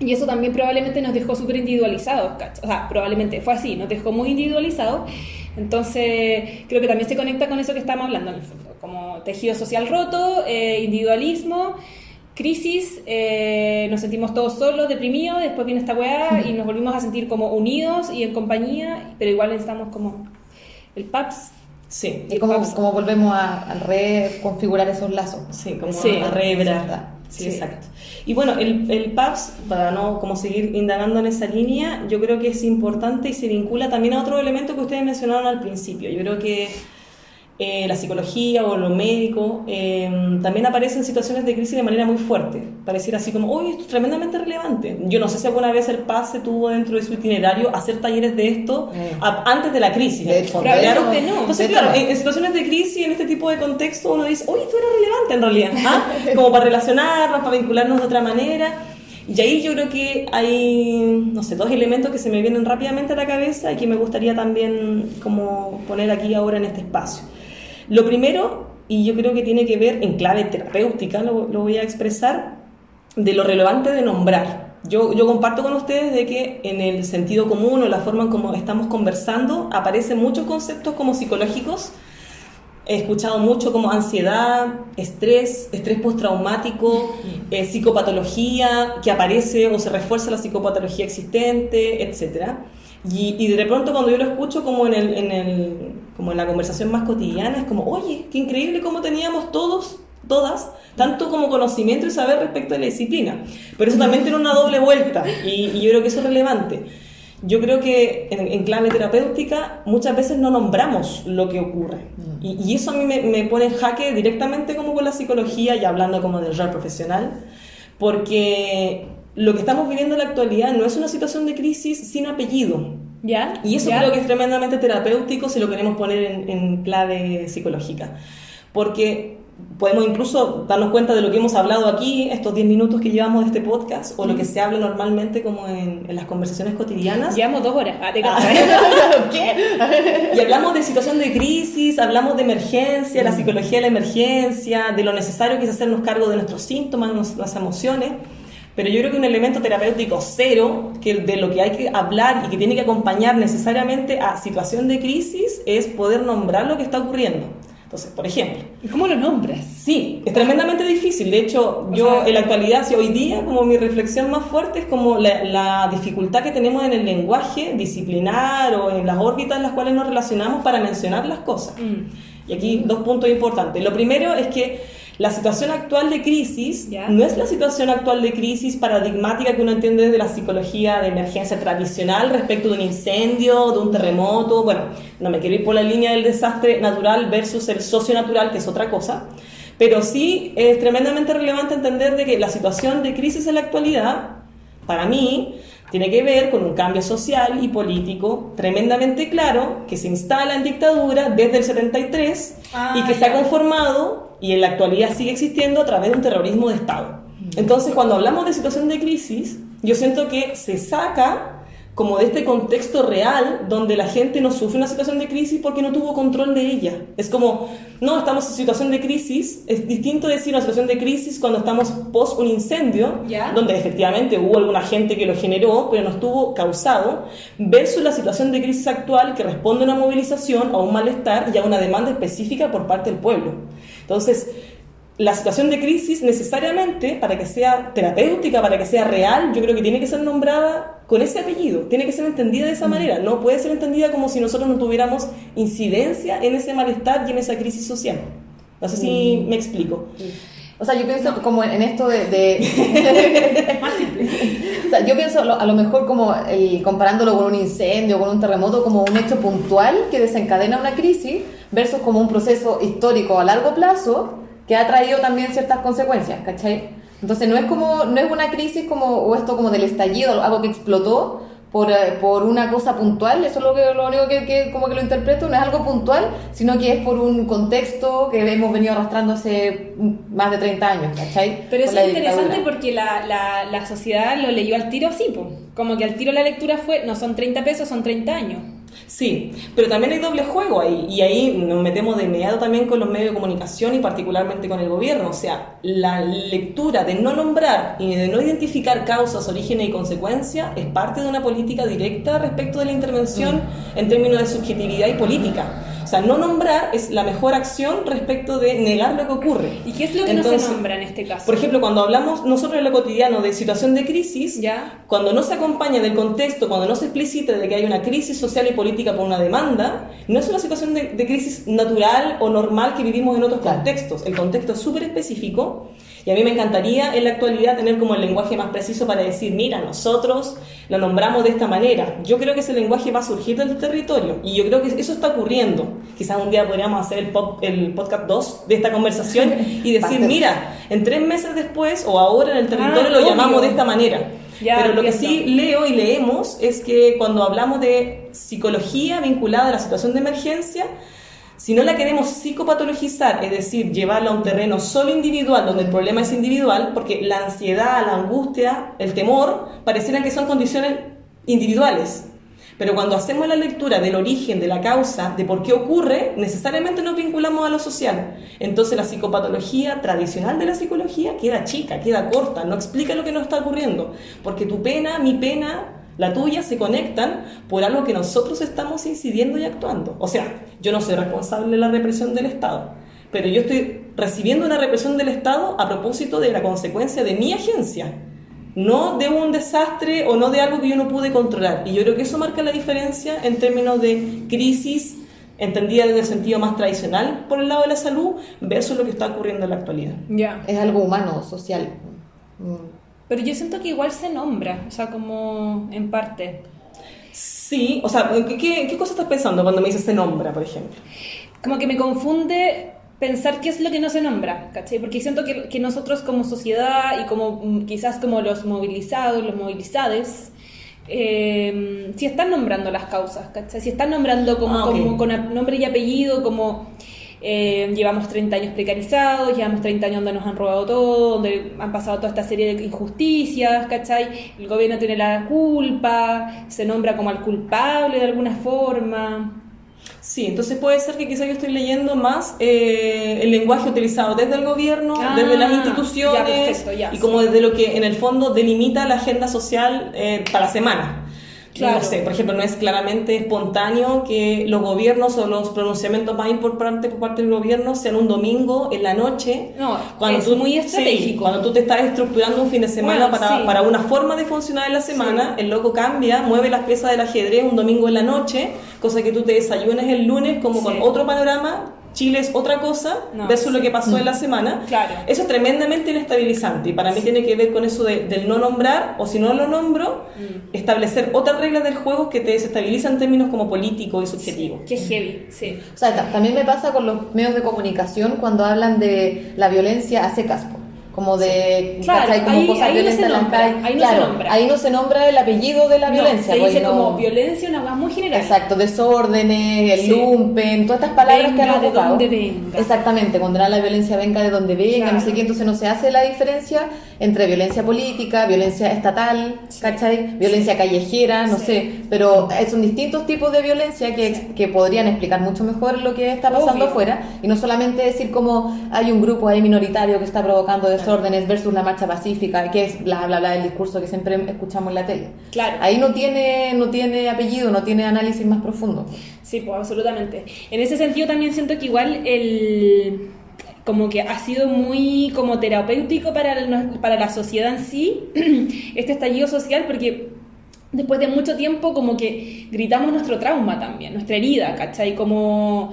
y eso también probablemente nos dejó súper individualizados, ¿cachai? o sea, probablemente fue así, nos dejó muy individualizados. Entonces, creo que también se conecta con eso que estamos hablando en el fondo, como tejido social roto, eh, individualismo, crisis, eh, nos sentimos todos solos, deprimidos, después viene esta weá y nos volvimos a sentir como unidos y en compañía, pero igual necesitamos como el PAPS. Sí, Y como, como volvemos a, a reconfigurar esos lazos. Sí, como Sí. a rebra. Sí. exacto. Y bueno, el, el PAPS, para no como seguir indagando en esa línea, yo creo que es importante y se vincula también a otro elemento que ustedes mencionaron al principio. Yo creo que eh, la psicología o lo médico eh, también aparece en situaciones de crisis de manera muy fuerte. Pareciera así como, uy, esto es tremendamente relevante. Yo no sé si alguna vez el PAPS se tuvo dentro de su itinerario hacer talleres de esto Eh. a- antes de la crisis. De hecho, Claro. no. Entonces, De claro, en situaciones de crisis, en este tipo de contexto, uno dice, uy, esto era relevante en realidad, ¿ah? como para relacionarnos, para vincularnos de otra manera. Y ahí yo creo que hay, no sé, dos elementos que se me vienen rápidamente a la cabeza y que me gustaría también como poner aquí ahora en este espacio. Lo primero, y yo creo que tiene que ver en clave terapéutica, lo, voy a expresar, de lo relevante de nombrar. Yo, comparto con ustedes de que en el sentido común o la forma en como estamos conversando aparecen muchos conceptos como psicológicos. He escuchado mucho como ansiedad, estrés, estrés postraumático, eh, psicopatología, que aparece o se refuerza la psicopatología existente, etc. Y, y de pronto cuando yo lo escucho como en, el, en el, como en la conversación más cotidiana, es como, oye, qué increíble cómo teníamos todos, todas, tanto como conocimiento y saber respecto de la disciplina. Pero eso también tiene una doble vuelta y, y yo creo que eso es relevante. Yo creo que en, en clave terapéutica muchas veces no nombramos lo que ocurre. Y, y eso a mí me, me pone en jaque directamente como con la psicología y hablando como del rol profesional, porque lo que estamos viviendo en la actualidad no es una situación de crisis sin apellido. ¿Ya? Y eso ¿Ya? creo que es tremendamente terapéutico si lo queremos poner en, en clave psicológica. Porque podemos incluso darnos cuenta de lo que hemos hablado aquí, estos 10 minutos que llevamos de este podcast, o lo que se habla normalmente como en, en las conversaciones cotidianas. Llevamos dos horas. Ah, te Ah. ¿Qué? Y hablamos de situación de crisis, hablamos de emergencia, la psicología de la emergencia, de lo necesario que es hacernos cargo de nuestros síntomas, nuestras emociones. Pero yo creo que un elemento terapéutico cero, que de lo que hay que hablar y que tiene que acompañar necesariamente a situación de crisis, es poder nombrar lo que está ocurriendo. Entonces, por ejemplo, ¿Y ¿Cómo lo nombras? Sí, es tremendamente difícil. De hecho, O yo sea- en la actualidad, si hoy día, como mi reflexión más fuerte es como la, la dificultad que tenemos en el lenguaje disciplinar o en las órbitas en las cuales nos relacionamos para mencionar las cosas. Mm. Y aquí dos puntos importantes. Lo primero es que la situación actual de crisis no es la situación actual de crisis paradigmática que uno entiende desde la psicología de emergencia tradicional respecto de un incendio, de un terremoto. Bueno, no me quiero ir por la línea del desastre natural versus el socio-natural, que es otra cosa. Pero sí es tremendamente relevante entender de que la situación de crisis en la actualidad, para mí, tiene que ver con un cambio social y político tremendamente claro que se instala en dictadura desde el 73 Ah, y que se ha conformado y en la actualidad sigue existiendo a través de un terrorismo de Estado. Entonces, cuando hablamos de situación de crisis, yo siento que se saca como de este contexto real donde la gente no sufre una situación de crisis porque no tuvo control de ella. Es como, no, estamos en situación de crisis, es distinto decir una situación de crisis cuando estamos post un incendio, Ya. donde efectivamente hubo alguna gente que lo generó, pero no estuvo causado, versus la situación de crisis actual que responde a una movilización, a un malestar y a una demanda específica por parte del pueblo. Entonces, la situación de crisis necesariamente, para que sea terapéutica, para que sea real, yo creo que tiene que ser nombrada con ese apellido, tiene que ser entendida de esa manera, no puede ser entendida como si nosotros no tuviéramos incidencia en ese malestar y en esa crisis social. No sé si me explico. O sea, yo pienso como en esto de... de- O sea, yo pienso a lo mejor como el, comparándolo con un incendio, con un terremoto, como un hecho puntual que desencadena una crisis versus como un proceso histórico a largo plazo que ha traído también ciertas consecuencias, ¿cachai? Entonces no es como, no es una crisis como, o esto como del estallido, algo que explotó por, eh, por una cosa puntual, eso es lo, que, lo único que, que como que lo interpreto, no es algo puntual, sino que es por un contexto que hemos venido arrastrando hace más de 30 años, ¿cachai? Pero eso es interesante dictadura. porque la, la, la sociedad lo leyó al tiro así, po. como que al tiro la lectura fue, no son 30 pesos, son 30 años. Sí, pero también hay doble juego ahí, y ahí nos metemos de inmediato también con los medios de comunicación y particularmente con el gobierno. O sea, la lectura de no nombrar y de no identificar causas, orígenes y consecuencias es parte de una política directa respecto de la intervención en términos de subjetividad y política. O sea, no nombrar es la mejor acción respecto de negar lo que ocurre. ¿Y qué es lo que no Entonces, se nombra en este caso? Por ejemplo, cuando hablamos nosotros en lo cotidiano de situación de crisis, Ya. cuando no se acompaña del contexto, cuando no se explicita de que hay una crisis social y política por una demanda, no es una situación de, de crisis natural o normal que vivimos en otros contextos. El contexto es súper específico y a mí me encantaría en la actualidad tener como el lenguaje más preciso para decir, mira, nosotros lo nombramos de esta manera. Yo creo que ese lenguaje va a surgir del territorio y yo creo que eso está ocurriendo. Quizás un día podríamos hacer el, pop- el podcast 2 de esta conversación y decir, mira, en tres meses después o ahora en el territorio Ah, lo obvio. llamamos de esta manera. Ya, Pero lo que sí leo y leemos es que cuando hablamos de psicología vinculada a la situación de emergencia, si no la queremos psicopatologizar, es decir, llevarla a un terreno solo individual, donde el problema es individual, porque la ansiedad, la angustia, el temor, parecieran que son condiciones individuales. Pero cuando hacemos la lectura del origen, de la causa, de por qué ocurre, necesariamente nos vinculamos a lo social. Entonces la psicopatología tradicional de la psicología queda chica, queda corta, no explica lo que nos está ocurriendo. Porque tu pena, mi pena, la tuya se conectan por algo que nosotros estamos incidiendo y actuando. O sea, yo no soy responsable de la represión del Estado, pero yo estoy recibiendo una represión del Estado a propósito de la consecuencia de mi agencia no de un desastre o no de algo que yo no pude controlar. Y yo creo que eso marca la diferencia en términos de crisis entendida desde el sentido más tradicional por el lado de la salud versus lo que está ocurriendo en la actualidad. Ya. Es algo humano, social. Mm. Pero yo siento que igual se nombra, o sea, como en parte. Sí, o sea, ¿qué, qué, cosa estás pensando cuando me dices se nombra, por ejemplo? Como que me confunde pensar qué es lo que no se nombra, ¿cachai? Porque siento que, que nosotros como sociedad y como mm, quizás como los movilizados, los movilizades, eh, si están nombrando las causas, ¿cachai? Si están nombrando como, Ah, como con nombre y apellido, como eh, llevamos 30 años precarizados, llevamos 30 años donde nos han robado todo, donde han pasado toda esta serie de injusticias, ¿cachai? El gobierno tiene la culpa, se nombra como al culpable de alguna forma. Sí, entonces puede ser que quizá yo estoy leyendo más eh, el lenguaje utilizado desde el gobierno, Ah, desde las ya, instituciones perfecto, ya, y como desde lo que en el fondo delimita la agenda social eh, para la semana. Claro. No sé, por ejemplo, no es claramente espontáneo que los gobiernos o los pronunciamientos más importantes por parte del gobierno sean un domingo en la noche. No, es muy estratégico. sí, cuando tú te estás estructurando un fin de semana Bueno, para, sí. para una forma de funcionar en la semana, el loco cambia, mueve las piezas del ajedrez un domingo en la noche, cosa que tú te desayunes el lunes como con otro panorama. Chile es otra cosa No, versus sí. lo que pasó en la semana. Claro. Eso es tremendamente inestabilizante y para mí tiene que ver con eso de- del no nombrar o si no lo nombro, Mm. establecer otras reglas del juego que te desestabilizan en términos como político y subjetivo. Qué heavy, sí. O sea, ta- también me pasa con los medios de comunicación cuando hablan de la violencia a secas. Como de Claro, ¿cachai? como ahí- cosas ahí no violentas se en las nombra, calles. ahí no se claro, nombra. ahí no se nombra el apellido de la No, violencia. se dice no- como violencia, una cosa muy general. Exacto, desórdenes, el Sí. lumpen, todas estas palabras que Venga han de ocupado. donde venga. Exactamente, condenar la violencia venga de donde venga, Claro. no sé qué, entonces no se hace la diferencia entre violencia política, violencia estatal, ¿cachai? Violencia callejera, no Sí. sé, pero son distintos tipos de violencia que, que podrían explicar mucho mejor lo que está pasando afuera y no solamente decir como hay un grupo ahí minoritario que está provocando desórdenes versus la marcha pacífica, que es bla bla bla el discurso que siempre escuchamos en la tele. Claro. Ahí no tiene no tiene apellido, no tiene análisis más profundo. Sí, pues absolutamente. En ese sentido también siento que igual el como que ha sido muy como terapéutico para, el- para la sociedad en sí, este estallido social, porque después de mucho tiempo como que gritamos nuestro trauma también, nuestra herida, ¿cachai? Como...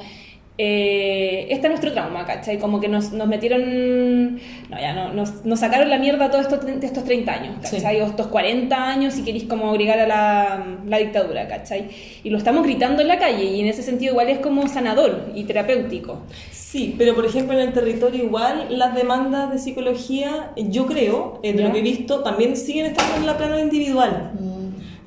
eh, este es nuestro trauma, ¿cachai? Como que nos, nos metieron, no, ya, no, nos, nos sacaron la mierda todos estos, estos 30 años, ¿cachai? O estos 40 años si queréis como agregar a la, la dictadura, ¿cachai? Y lo estamos gritando en la calle y en ese sentido igual es como sanador y terapéutico. Sí, pero por ejemplo en el territorio igual las demandas de psicología, yo creo, de ¿Ya? lo que he visto, también siguen estando en la plano individual.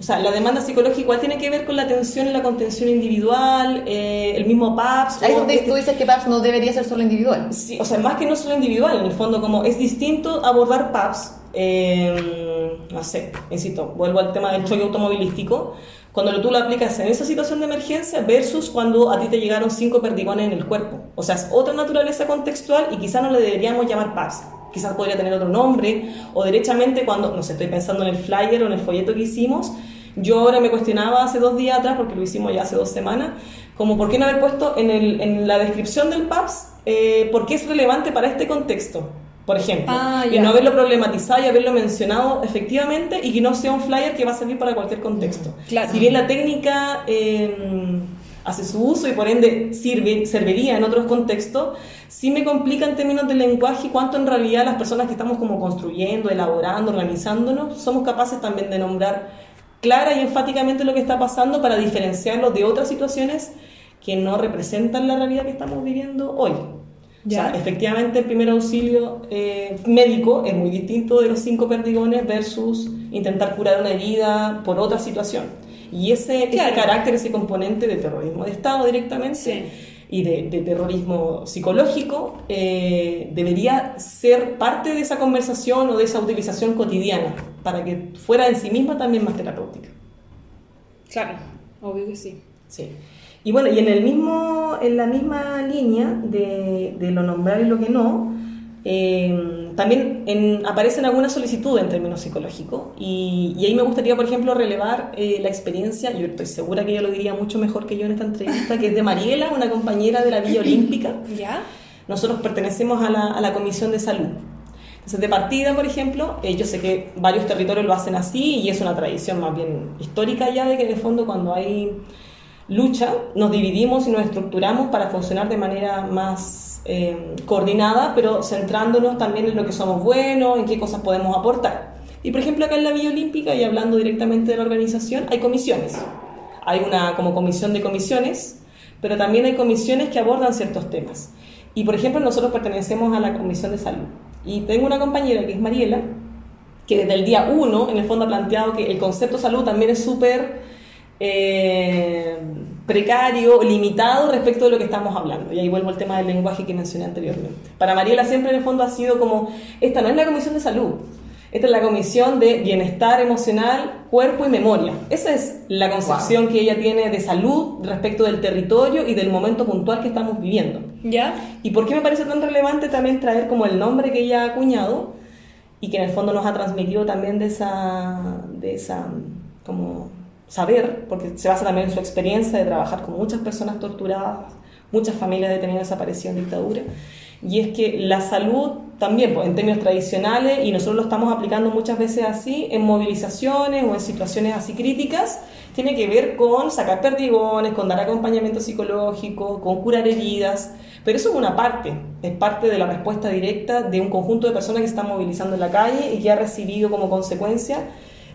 O sea, la demanda psicológica igual tiene que ver con la atención y la contención individual, eh, el mismo PAPS. Ahí donde tú dices que PAPS no debería ser solo individual. Sí, o sea, más que no solo individual, en el fondo, como es distinto abordar PAPS, eh, no sé, insisto, vuelvo al tema del choque automovilístico, cuando tú lo aplicas en esa situación de emergencia versus cuando a ti te llegaron cinco perdigones en el cuerpo. O sea, es otra naturaleza contextual y quizás no le deberíamos llamar PAPS. Quizás podría tener otro nombre, o derechamente cuando, no sé, estoy pensando en el flyer o en el folleto que hicimos, yo ahora me cuestionaba hace dos días atrás, porque lo hicimos ya hace dos semanas, como por qué no haber puesto en, el- en la descripción del PAPS eh, por qué es relevante para este contexto, por ejemplo. Ah, y no haberlo problematizado y haberlo mencionado efectivamente y que no sea un flyer que va a servir para cualquier contexto. Claro. Si bien la técnica eh, hace su uso y por ende sirve, serviría en otros contextos, sí me complica en términos de lenguaje y cuánto en realidad las personas que estamos como construyendo, elaborando, organizándonos, somos capaces también de nombrar clara y enfáticamente lo que está pasando para diferenciarlo de otras situaciones que no representan la realidad que estamos viviendo hoy. O sea, efectivamente el primer auxilio eh, médico es muy distinto de los cinco perdigones versus intentar curar una herida por otra situación. Y ese, Claro. ese carácter, ese componente de terrorismo de Estado directamente Sí. Y de, de terrorismo psicológico eh, debería ser parte de esa conversación o de esa utilización cotidiana para que fuera en sí misma también más terapéutica. Claro, obvio que sí. Sí. Y bueno, y en, el mismo, en la misma línea de, de lo nombrar y lo que no, eh, también en- aparecen algunas solicitudes en términos psicológicos. Y, y ahí me gustaría, por ejemplo, relevar eh, la experiencia, yo estoy segura que ella lo diría mucho mejor que yo en esta entrevista, que es de Mariela, una compañera de la Villa Olímpica. ¿Ya? Nosotros pertenecemos a la, a la Comisión de Salud. Entonces, de partida, por ejemplo, eh, yo sé que varios territorios lo hacen así y es una tradición más bien histórica ya de que el fondo cuando hay lucha nos dividimos y nos estructuramos para funcionar de manera más eh, coordinada, pero centrándonos también en lo que somos buenos, en qué cosas podemos aportar. Y por ejemplo, acá en la Villa Olímpica, y hablando directamente de la organización, hay comisiones. Hay una como comisión de comisiones, pero también hay comisiones que abordan ciertos temas. Y por ejemplo, nosotros pertenecemos a la Comisión de Salud. Y tengo una compañera que es Mariela, que desde el día uno, en el fondo, ha planteado que el concepto salud también es súper eh, precario, limitado respecto de lo que estamos hablando. Y ahí vuelvo al tema del lenguaje que mencioné anteriormente. Para Mariela siempre en el fondo ha sido como, esta no es la Comisión de Salud, esta es la Comisión de Bienestar Emocional, Cuerpo y Memoria. Esa es la concepción que ella tiene de salud respecto del territorio y del momento puntual que estamos viviendo. ¿Ya? ¿Y por qué me parece tan relevante también traer como el nombre que ella ha acuñado y que en el fondo nos ha transmitido también de esa, de esa como saber, porque se basa también en su experiencia de trabajar con muchas personas torturadas, muchas familias detenidas desaparecidas en dictadura, y es que la salud también, pues, en términos tradicionales, y nosotros lo estamos aplicando muchas veces así, en movilizaciones o en situaciones así críticas, tiene que ver con sacar perdigones, con dar acompañamiento psicológico, con curar heridas, pero eso es una parte, es parte de la respuesta directa de un conjunto de personas que están movilizando en la calle y que ha recibido como consecuencia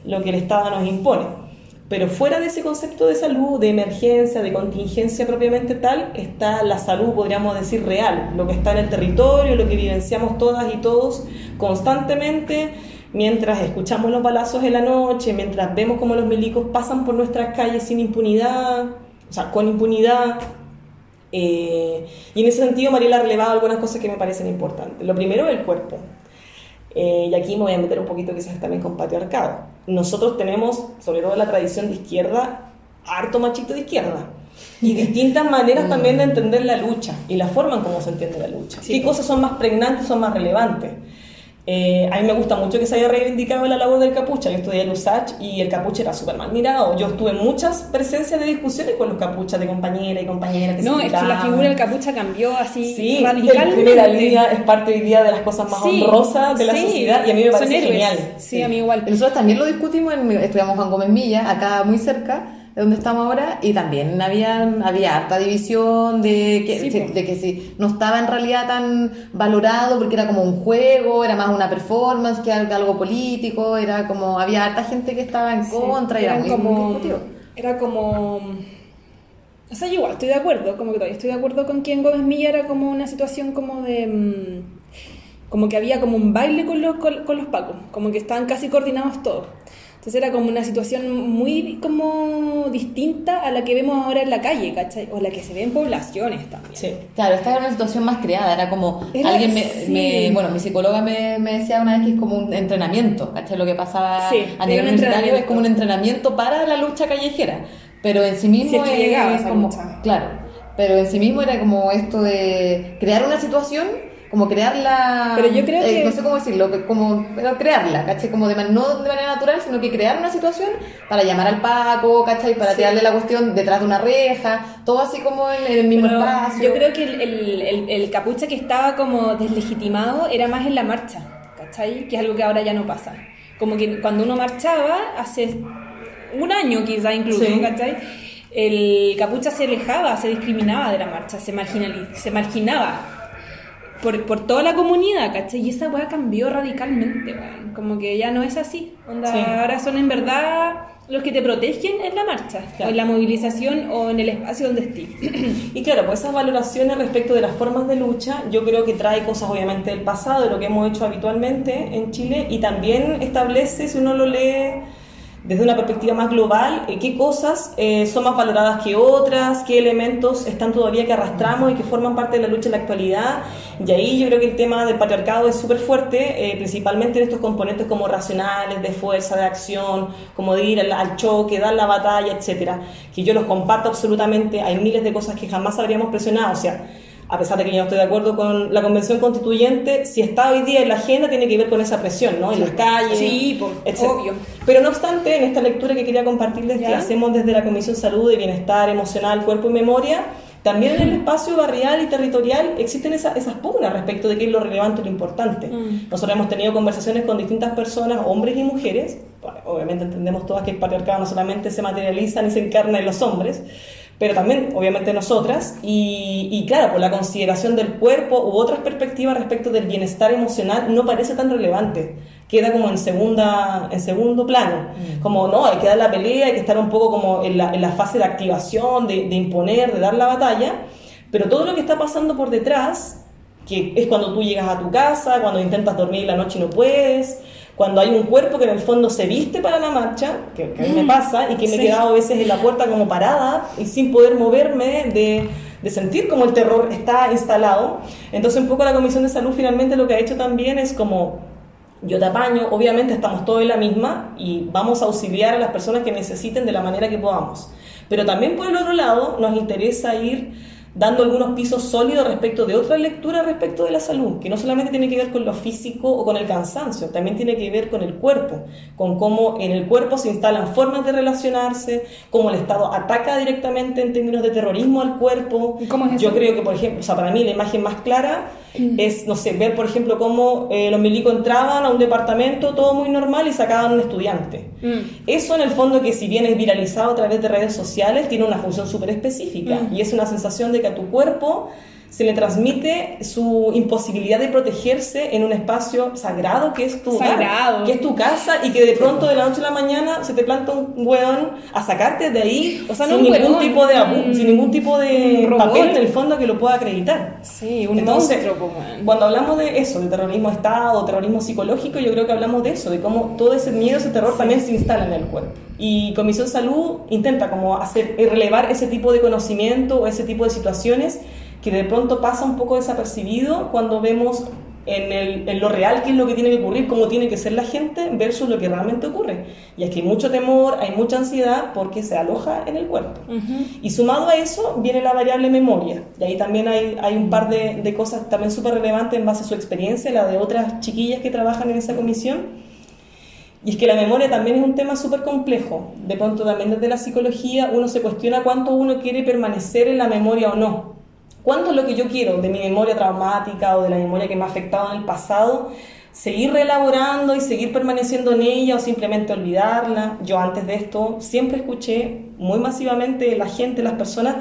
lo que el Estado nos impone. Pero fuera de ese concepto de salud, de emergencia, de contingencia propiamente tal, está la salud, podríamos decir, real, lo que está en el territorio, lo que vivenciamos todas y todos constantemente, mientras escuchamos los balazos en la noche, mientras vemos cómo los milicos pasan por nuestras calles sin impunidad, o sea, con impunidad. Eh, y en ese sentido, Mariela ha relevado algunas cosas que me parecen importantes. Lo primero, el cuerpo. Eh, y aquí me voy a meter un poquito quizás también con patriarcado. Nosotros tenemos, sobre todo la tradición de izquierda, harto machito de izquierda. Y distintas maneras también de entender la lucha y la forma en cómo se entiende la lucha. ¿Qué cosas son más pregnantes, son más relevantes? Eh, a mí me gusta mucho que se haya reivindicado la labor del capucha. Yo estudié en USACH y el capucha era súper mal mirado. Yo estuve en muchas presencias de discusiones con los capuchas de compañeras y compañeras que No, se es que la figura del capucha cambió así Sí, el radicalmente. primera línea es parte hoy día de las cosas más Sí, honrosas de la sí, sociedad y a mí me parece genial. Sí, a mí igual. Nosotros también lo discutimos, en, estudiamos Juan Gómez Milla, acá muy cerca de donde estamos ahora, y también había, había harta división de que, Sí, si- po. de que si no estaba en realidad tan valorado porque era como un juego, era más una performance que algo, político, era como, había harta gente que estaba en Sí, contra y era muy, como, era como o sea yo igual estoy de acuerdo como que todavía estoy de acuerdo con que en Gómez Milla era como una situación como de mm, como que había como un baile con los con, con los pacos como que estaban casi coordinados todos entonces era como una situación muy como distinta a la que vemos ahora en la calle ¿cachai? o la que se ve en poblaciones también Sí. Claro, esta era una situación más creada, era como, Era- alguien me, sí. me- bueno, mi psicóloga me, me decía una vez que es como un entrenamiento, ¿cachai? Lo que pasaba Sí, a nivel un universitario es como un entrenamiento para la lucha callejera, pero en sí mismo Si es que esa como, lucha. claro, pero en sí mismo era como esto de crear una situación, como crearla, Pero yo creo eh, que- no sé cómo decirlo, como pero crearla, ¿cachai? Como de, man- no de manera natural, sino que crear una situación para llamar al Paco, ¿cachai? Para Sí. tirarle la cuestión detrás de una reja, todo así como en, en el mismo Pero espacio. Yo creo que el, el- el- el capucha que estaba como deslegitimado era más en la marcha, ¿cachai? Que es algo que ahora ya no pasa. Como que cuando uno marchaba, hace un año quizá incluso, Sí. ¿cachai? El capucha se alejaba, se discriminaba de la marcha, se, marginali- se marginaba por, por toda la comunidad, ¿cachai? Y esa weá cambió radicalmente, weón. Como que ya no es así. Onda, Sí. Ahora son en verdad los que te protegen en la marcha, Claro. o en la movilización, o en el espacio donde estés. Y claro, pues esas valoraciones respecto de las formas de lucha, yo creo que trae cosas obviamente del pasado, de lo que hemos hecho habitualmente en Chile, y también establece, si uno lo lee desde una perspectiva más global, eh, qué cosas eh, son más valoradas que otras, qué elementos están todavía que arrastramos y que forman parte de la lucha en la actualidad. Y ahí yo creo que el tema del patriarcado es súper fuerte, eh, principalmente en estos componentes como racionales, de fuerza, de acción, como de ir al, al choque, dar la batalla, etcétera, que yo los comparto absolutamente. Hay miles de cosas que jamás habríamos presionado. O sea, a pesar de que yo no estoy de acuerdo con la convención constituyente, si está hoy día en la agenda tiene que ver con esa presión, ¿no? En las calles, Sí, etcétera. obvio. Pero no obstante, en esta lectura que quería compartirles, que ¿Ya? hacemos desde la Comisión Salud de Bienestar Emocional, Cuerpo y Memoria, también en el espacio barrial y territorial existen esa- esas pugnas respecto de qué es lo relevante y lo importante. Mm. Nosotros hemos tenido conversaciones con distintas personas, hombres y mujeres. Bueno, obviamente entendemos todas que el patriarcado no solamente se materializa ni se encarna en los hombres, pero también, obviamente, nosotras. Y, y claro, por la consideración del cuerpo u otras perspectivas respecto del bienestar emocional no parece tan relevante. Queda como en, segunda, en segundo plano. Como, no, hay que dar la pelea, hay que estar un poco como en la, en la fase de activación, de, de imponer, de dar la batalla. Pero todo lo que está pasando por detrás, que es cuando tú llegas a tu casa, cuando intentas dormir la noche y no puedes, cuando hay un cuerpo que en el fondo se viste para la marcha, que, que a mí me pasa, y que me he Sí. quedado a veces en la puerta como parada y sin poder moverme de, de sentir como el terror está instalado. Entonces un poco la Comisión de Salud finalmente lo que ha hecho también es como yo te apaño, obviamente estamos todos en la misma y vamos a auxiliar a las personas que necesiten de la manera que podamos. Pero también por el otro lado nos interesa ir dando algunos pisos sólidos respecto de otra lectura respecto de la salud, que no solamente tiene que ver con lo físico o con el cansancio, también tiene que ver con el cuerpo, con cómo en el cuerpo se instalan formas de relacionarse, cómo el Estado ataca directamente en términos de terrorismo al cuerpo. ¿Y cómo es eso? Yo creo que, por ejemplo, o sea, para mí la imagen más clara es, no sé, ver, por ejemplo, cómo eh, los milicos entraban a un departamento todo muy normal y sacaban a un estudiante. Mm. Eso en el fondo que si bien es viralizado a través de redes sociales, tiene una función súper específica Mm. y es una sensación de que a tu cuerpo se le transmite su imposibilidad de protegerse en un espacio sagrado que es tu hogar, que es tu casa y que de pronto de la noche a la mañana se te planta un hueón a sacarte de ahí O sea, sin no ningún hueón, tipo de abu- sin ningún tipo de papel en el fondo que lo pueda acreditar. Sí, un Entonces, monstruo, cuando hablamos de eso, de terrorismo de Estado, terrorismo psicológico, yo creo que hablamos de eso, de cómo todo ese miedo, ese terror también se instala en el cuerpo. Y Comisión Salud intenta como hacer, eh, relevar ese tipo de conocimiento o ese tipo de situaciones que de pronto pasa un poco desapercibido cuando vemos en, el, en lo real, qué es lo que tiene que ocurrir, cómo tiene que ser la gente, versus lo que realmente ocurre. Y es que hay mucho temor, hay mucha ansiedad porque se aloja en el cuerpo. Y sumado a eso viene la variable memoria. Y ahí también hay, hay un par de, de cosas también súper relevantes en base a su experiencia, la de otras chiquillas que trabajan en esa comisión. Y es que la memoria también es un tema súper complejo. De pronto también desde la psicología uno se cuestiona cuánto uno quiere permanecer en la memoria o no. ¿Cuánto es lo que yo quiero de mi memoria traumática o de la memoria que me ha afectado en el pasado? Seguir reelaborando y seguir permaneciendo en ella o simplemente olvidarla. Yo antes de esto siempre escuché muy masivamente la gente, las personas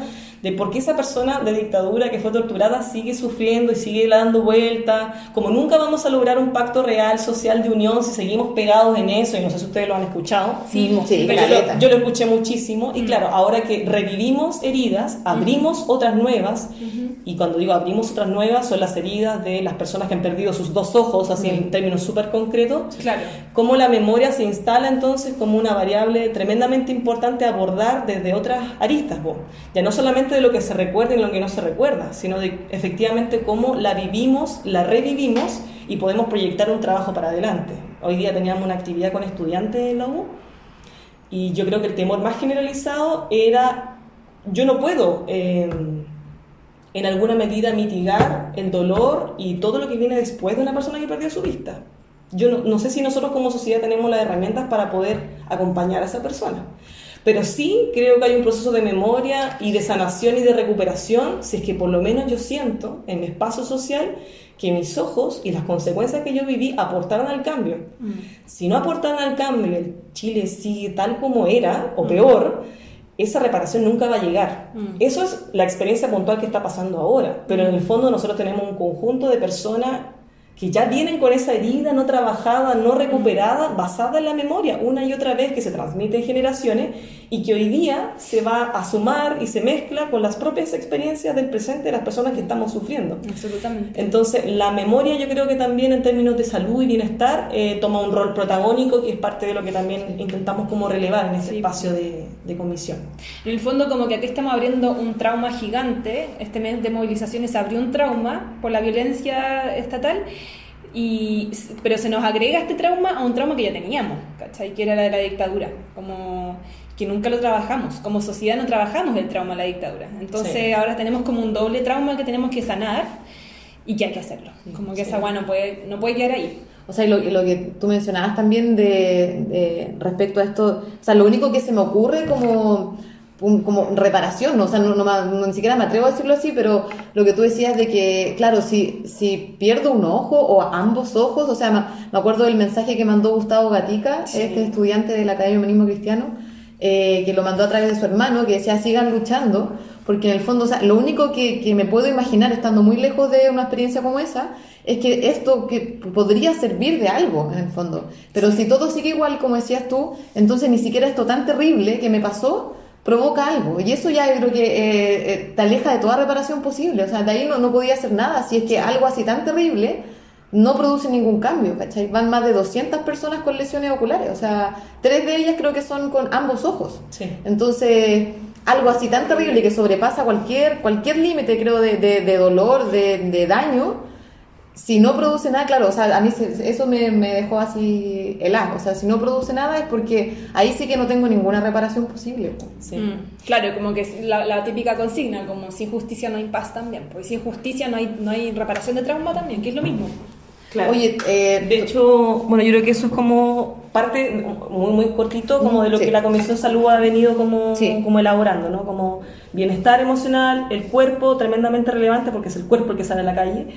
de por qué esa persona de dictadura que fue torturada sigue sufriendo y sigue dando vuelta, como nunca vamos a lograr un pacto real, social de unión si seguimos pegados en eso, y no sé si ustedes lo han escuchado, Sí, sí, pero yo, yo lo escuché muchísimo, y claro, ahora que revivimos heridas, abrimos otras nuevas, y cuando digo abrimos otras nuevas, son las heridas de las personas que han perdido sus dos ojos, así en términos súper concretos, Claro. cómo la memoria se instala entonces como una variable tremendamente importante a abordar desde otras aristas, po. ya no solamente de lo que se recuerda y lo que no se recuerda, sino de efectivamente cómo la vivimos, la revivimos y podemos proyectar un trabajo para adelante. Hoy día teníamos una actividad con estudiantes en la U y yo creo que el temor más generalizado era, yo no puedo... eh, en alguna medida mitigar el dolor y todo lo que viene después de una persona que perdió su vista. Yo no, no sé si nosotros como sociedad tenemos las herramientas para poder acompañar a esa persona. Pero sí creo que hay un proceso de memoria y de sanación y de recuperación, si es que por lo menos yo siento en mi espacio social que mis ojos y las consecuencias que yo viví aportaron al cambio. Si no aportaron al cambio y el Chile sigue tal como era, o peor, esa reparación nunca va a llegar. Eso es la experiencia puntual que está pasando ahora, pero en el fondo nosotros tenemos un conjunto de personas que ya vienen con esa herida no trabajada, no recuperada, basada en la memoria, una y otra vez que se transmite en generaciones y que hoy día se va a sumar y se mezcla con las propias experiencias del presente de las personas que estamos sufriendo. Absolutamente. Entonces, la memoria yo creo que también en términos de salud y bienestar eh, toma un rol protagónico que es parte de lo que también intentamos como relevar en ese Sí. espacio de, de comisión. En el fondo, como que aquí estamos abriendo un trauma gigante. Este mes de movilizaciones abrió un trauma por la violencia estatal, y, pero se nos agrega este trauma a un trauma que ya teníamos, ¿cachai? Que era la de la dictadura. Como que nunca lo trabajamos. Como sociedad no trabajamos el trauma de la dictadura. Entonces Sí. ahora tenemos como un doble trauma que tenemos que sanar y que hay que hacerlo. Como que Sí. esa agua no puede, no puede quedar ahí. O sea, y lo, lo que tú mencionabas también de, de respecto a esto, o sea, lo único que se me ocurre como, un- como reparación, ¿no? o sea, no, no me- no- ni siquiera me atrevo a decirlo así, pero lo que tú decías de que, claro, si, si pierdo un ojo o ambos ojos, o sea, me, me acuerdo del mensaje que mandó Gustavo Gatica, Sí. este estudiante de la Academia de Humanismo Cristiano, eh, que lo mandó a través de su hermano, que decía, sigan luchando, porque en el fondo, o sea, lo único que, que me puedo imaginar estando muy lejos de una experiencia como esa, es que esto que podría servir de algo en el fondo. Pero si todo sigue igual, como decías tú, entonces ni siquiera esto tan terrible que me pasó provoca algo. Y eso ya creo que eh, eh, te aleja de toda reparación posible. O sea, de ahí no, no podía hacer nada. Si es que algo así tan terrible no produce ningún cambio, ¿cachai? Van más de 200 personas con lesiones oculares. O sea, tres de ellas creo que son con ambos ojos. Sí. Entonces, algo así tan terrible que sobrepasa cualquier, cualquier límite, creo, de, de- de dolor, de, de daño, si no produce nada, claro, o sea, a mí se- eso me, me dejó así helado. O sea, si no produce nada es porque ahí sí que no tengo ninguna reparación posible. po. Sí. Mm, Claro, como que es la, la típica consigna, como sin justicia no hay paz también, pues sin justicia no hay, no hay reparación de trauma también, que es lo mismo. Claro. Oye, eh, De hecho, bueno, yo creo que eso es como parte muy, muy cortito como de lo Sí. que la Comisión Salud ha venido como, Sí. como elaborando, ¿no? Como bienestar emocional, el cuerpo, tremendamente relevante porque es el cuerpo el que sale a la calle,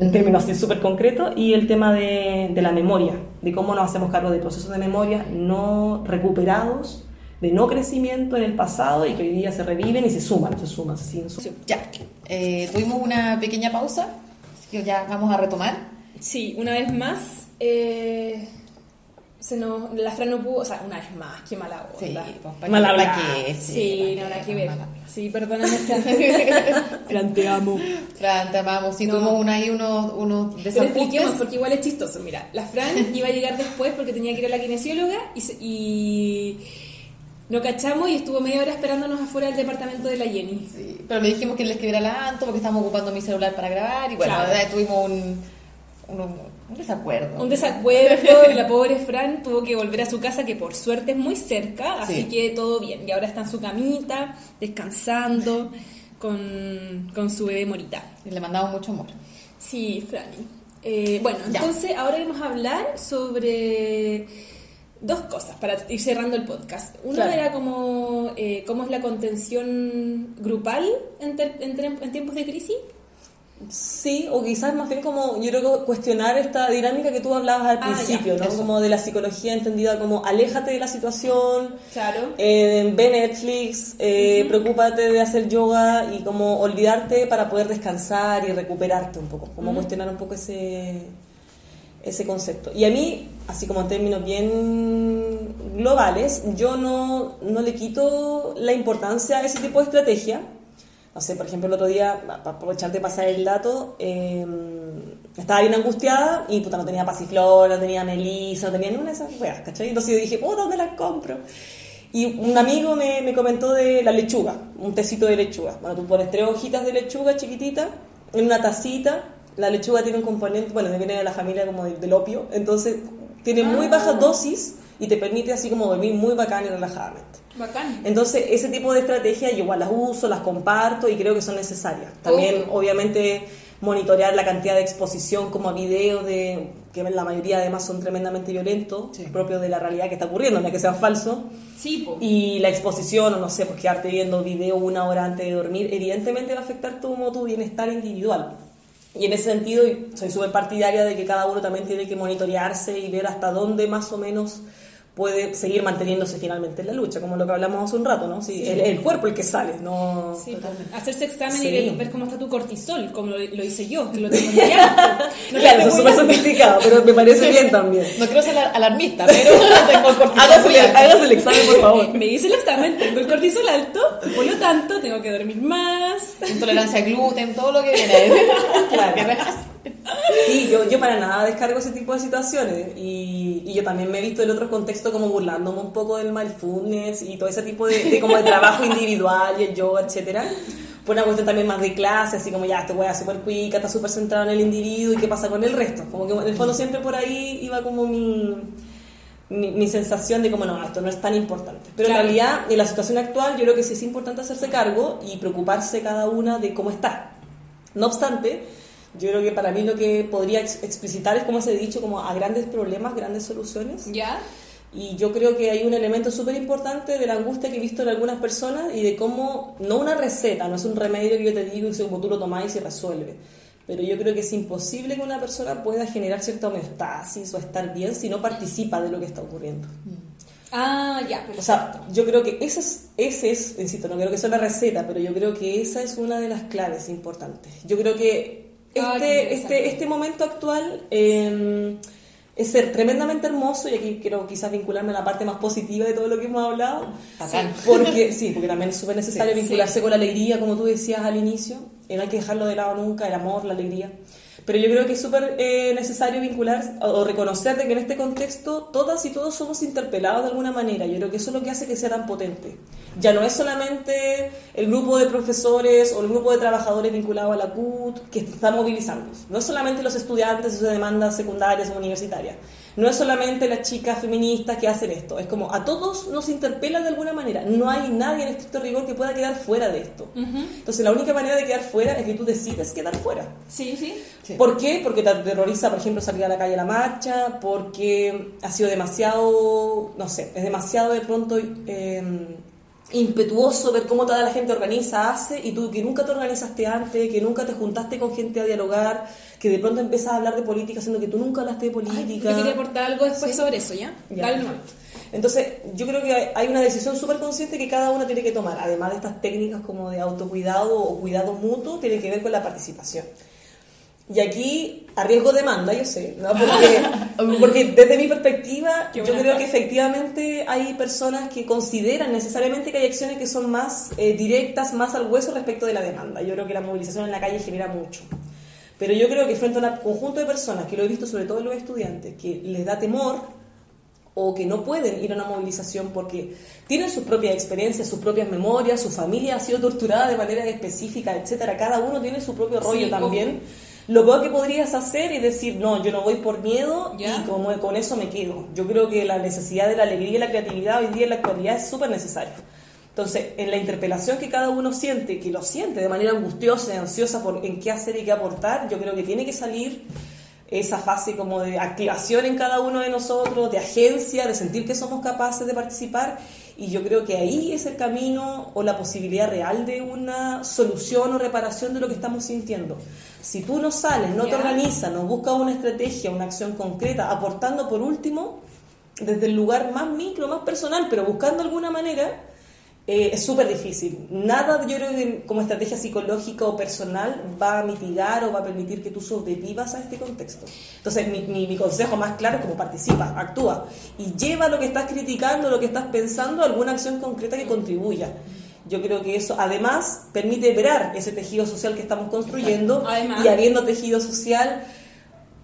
en términos así súper concretos, y el tema de, de la memoria, de cómo nos hacemos cargo de procesos de memoria no recuperados, de no crecimiento en el pasado y que hoy día se reviven y se suman, se suman, se siguen sumando. ya, eh, tuvimos una pequeña pausa, así que ya vamos a retomar. Sí, una vez más, eh, se nos, la Fran no pudo, o sea, una vez más, qué mala onda. Sí, pues, ¿pa' Mal qué- hablar. pa' qué? Sí, ¿pa' no, nada que ver. Sí, perdóname, Fran. Fran, te amo. Fran, te amamos. Sí, No. tuvimos una, ahí unos, unos expliquemos, porque igual es chistoso. Mira, la Fran iba a llegar después porque tenía que ir a la kinesióloga y, se- y no cachamos y estuvo media hora esperándonos afuera del departamento de la Jenny. Sí, pero le dijimos que le escribiera la Anto porque estábamos ocupando mi celular para grabar y bueno, Claro. la verdad, tuvimos un, un, desacuerdo. Un desacuerdo y la pobre Fran tuvo que volver a su casa que por suerte es muy cerca, así Sí. que todo bien. Y ahora está en su camita, descansando con, con su bebé Morita. Y le mandamos mucho amor. Sí, Franny. Eh, bueno, Ya. entonces ahora vamos a hablar sobre dos cosas para ir cerrando el podcast. Una Claro. era como eh, cómo es la contención grupal en, en tiempos de crisis. Sí, o quizás más bien como, yo creo que cuestionar esta dinámica que tú hablabas al Ah, ya, principio, ¿no? eso. Como de la psicología entendida como aléjate de la situación, Claro. eh, ve Netflix, eh, preocúpate de hacer yoga y como olvidarte para poder descansar y recuperarte un poco, como cuestionar un poco ese, ese concepto. Y a mí, así como en términos bien globales, yo no, no le quito la importancia a ese tipo de estrategia. No sé, por ejemplo, el otro día, pa- para aprovechar de pasar el dato, eh, estaba bien angustiada y puta, no tenía pasiflor, no tenía melisa, no tenía ninguna de esas weas, ¿cachai? Entonces yo dije, puta, ¿dónde las compro? Y un amigo me, me comentó de la lechuga, un tecito de lechuga. Bueno, tú pones tres hojitas de lechuga chiquitita en una tacita. La lechuga tiene un componente, bueno, viene de la familia como de- del opio, entonces tiene muy baja dosis y te permite así como dormir muy bacán y relajadamente. Bacán. Entonces, ese tipo de estrategias yo igual las uso, las comparto y creo que son necesarias. También, obviamente, monitorear la cantidad de exposición como a videos de que la mayoría además son tremendamente violentos, Sí. propios de la realidad que está ocurriendo, no es que sean falsos. Sí, po. Y la exposición, o no sé, pues quedarte viendo video una hora antes de dormir, evidentemente va a afectar tu, tu bienestar individual. Y en ese sentido, soy súper partidaria de que cada uno también tiene que monitorearse y ver hasta dónde más o menos puede seguir manteniéndose finalmente en la lucha, como lo que hablamos hace un rato, ¿no? Sí, El, el cuerpo el que sale, no... Sí, hacerse examen Sí. y ver, cómo está tu cortisol, como lo, lo hice yo, que lo tengo. No claro, eso es sofisticado, pero me parece bien también. No quiero ser alar- alarmista, pero tengo el cortisol hágase el examen, por favor. Me hice el examen, tengo el cortisol alto, por lo tanto tengo que dormir más. Intolerancia a gluten, todo lo que viene. Claro. Sí, yo, yo para nada descargo ese tipo de situaciones y, y yo también me he visto en otros contextos como burlándome un poco del mindfulness y todo ese tipo de, de como de trabajo individual y el yoga, etcétera por una cuestión también más de clase, así como ya, este weá súper cuica, está súper centrado en el individuo y qué pasa con el resto. Como que en el fondo siempre por ahí iba como mi, mi, mi sensación de como no, esto no es tan importante. Pero Claro. en realidad, en la situación actual, yo creo que sí es importante hacerse cargo y preocuparse cada una de cómo está. No obstante, yo creo que para mí lo que podría ex- explicitar es como ese dicho, como a grandes problemas, grandes soluciones. ¿Ya? Y yo creo que hay un elemento súper importante de la angustia que he visto en algunas personas y de cómo, no una receta, no es un remedio que yo te digo y como tú lo tomás y se resuelve. Pero yo creo que es imposible que una persona pueda generar cierta homeostasis o estar bien si no participa de lo que está ocurriendo. Ah, ya, pero O sea, yo creo que ese es, ese es, insisto, no creo que sea una receta, pero yo creo que esa es una de las claves importantes. Yo creo que este, este, este momento actual eh, es ser tremendamente hermoso, y aquí quiero quizás vincularme a la parte más positiva de todo lo que hemos hablado. Porque, sí, porque también es súper necesario Sí, vincularse sí. con la alegría, como tú decías al inicio, no hay que dejarlo de lado nunca, el amor, la alegría. Pero yo creo que es súper eh, necesario vincular o, reconocer de que en este contexto todas y todos somos interpelados de alguna manera. Yo creo que eso es lo que hace que sea tan potente. Ya no es solamente el grupo de profesores o el grupo de trabajadores vinculados a la CUT que está movilizándose. No es solamente los estudiantes y sus demandas secundarias o universitarias. No es solamente las chicas feministas que hacen esto. Es como a todos nos interpela de alguna manera. No hay nadie en estricto rigor que pueda quedar fuera de esto. Entonces la única manera de quedar fuera es que tú decides quedar fuera. Sí, sí. Sí. ¿Por qué? Porque te aterroriza, por ejemplo, salir a la calle a la marcha, porque ha sido demasiado, no sé, es demasiado de pronto eh, impetuoso ver cómo toda la gente organiza, hace, y tú que nunca te organizaste antes, que nunca te juntaste con gente a dialogar, que de pronto empiezas a hablar de política, siendo que tú nunca hablaste de Ay, política. yo quería aportar algo después sobre eso, ¿ya? Ya, Dale nomás. perfecto. Entonces, yo creo que hay- hay una decisión súper consciente que cada uno tiene que tomar, además de estas técnicas como de autocuidado o cuidado mutuo, tiene que ver con la participación. Y aquí arriesgo demanda, yo sé, ¿no? porque, porque desde mi perspectiva, yo creo que efectivamente hay personas que consideran necesariamente que hay acciones que son más eh, directas, más al hueso respecto de la demanda. Yo creo que la movilización en la calle genera mucho. Pero yo creo que frente a un conjunto de personas, que lo he visto sobre todo en los estudiantes, que les da temor o que no pueden ir a una movilización porque tienen sus propias experiencias, sus propias memorias, su familia ha sido torturada de manera específica, etcétera. Cada uno tiene su propio rollo Sí, también. Lo peor que podrías hacer es decir, no, yo no voy por miedo y como con eso me quedo. Yo creo que la necesidad de la alegría y la creatividad hoy día en la actualidad es súper necesaria. Entonces, en la interpelación que cada uno siente, que lo siente de manera angustiosa y ansiosa por en qué hacer y qué aportar, yo creo que tiene que salir esa fase como de activación en cada uno de nosotros, de agencia, de sentir que somos capaces de participar y yo creo que ahí es el camino o la posibilidad real de una solución o reparación de lo que estamos sintiendo. Si tú no sales, no te organizas, no buscas una estrategia, una acción concreta, aportando por último desde el lugar más micro, más personal, pero buscando alguna manera, eh, es súper difícil. Nada, yo creo que como estrategia psicológica o personal va a mitigar o va a permitir que tú sobrevivas a este contexto. Entonces, mi, mi- mi consejo más claro es como participa, actúa y lleva lo que estás criticando, lo que estás pensando, a alguna acción concreta que contribuya. Yo creo que eso además permite verar ese tejido social que estamos construyendo Además. y habiendo tejido social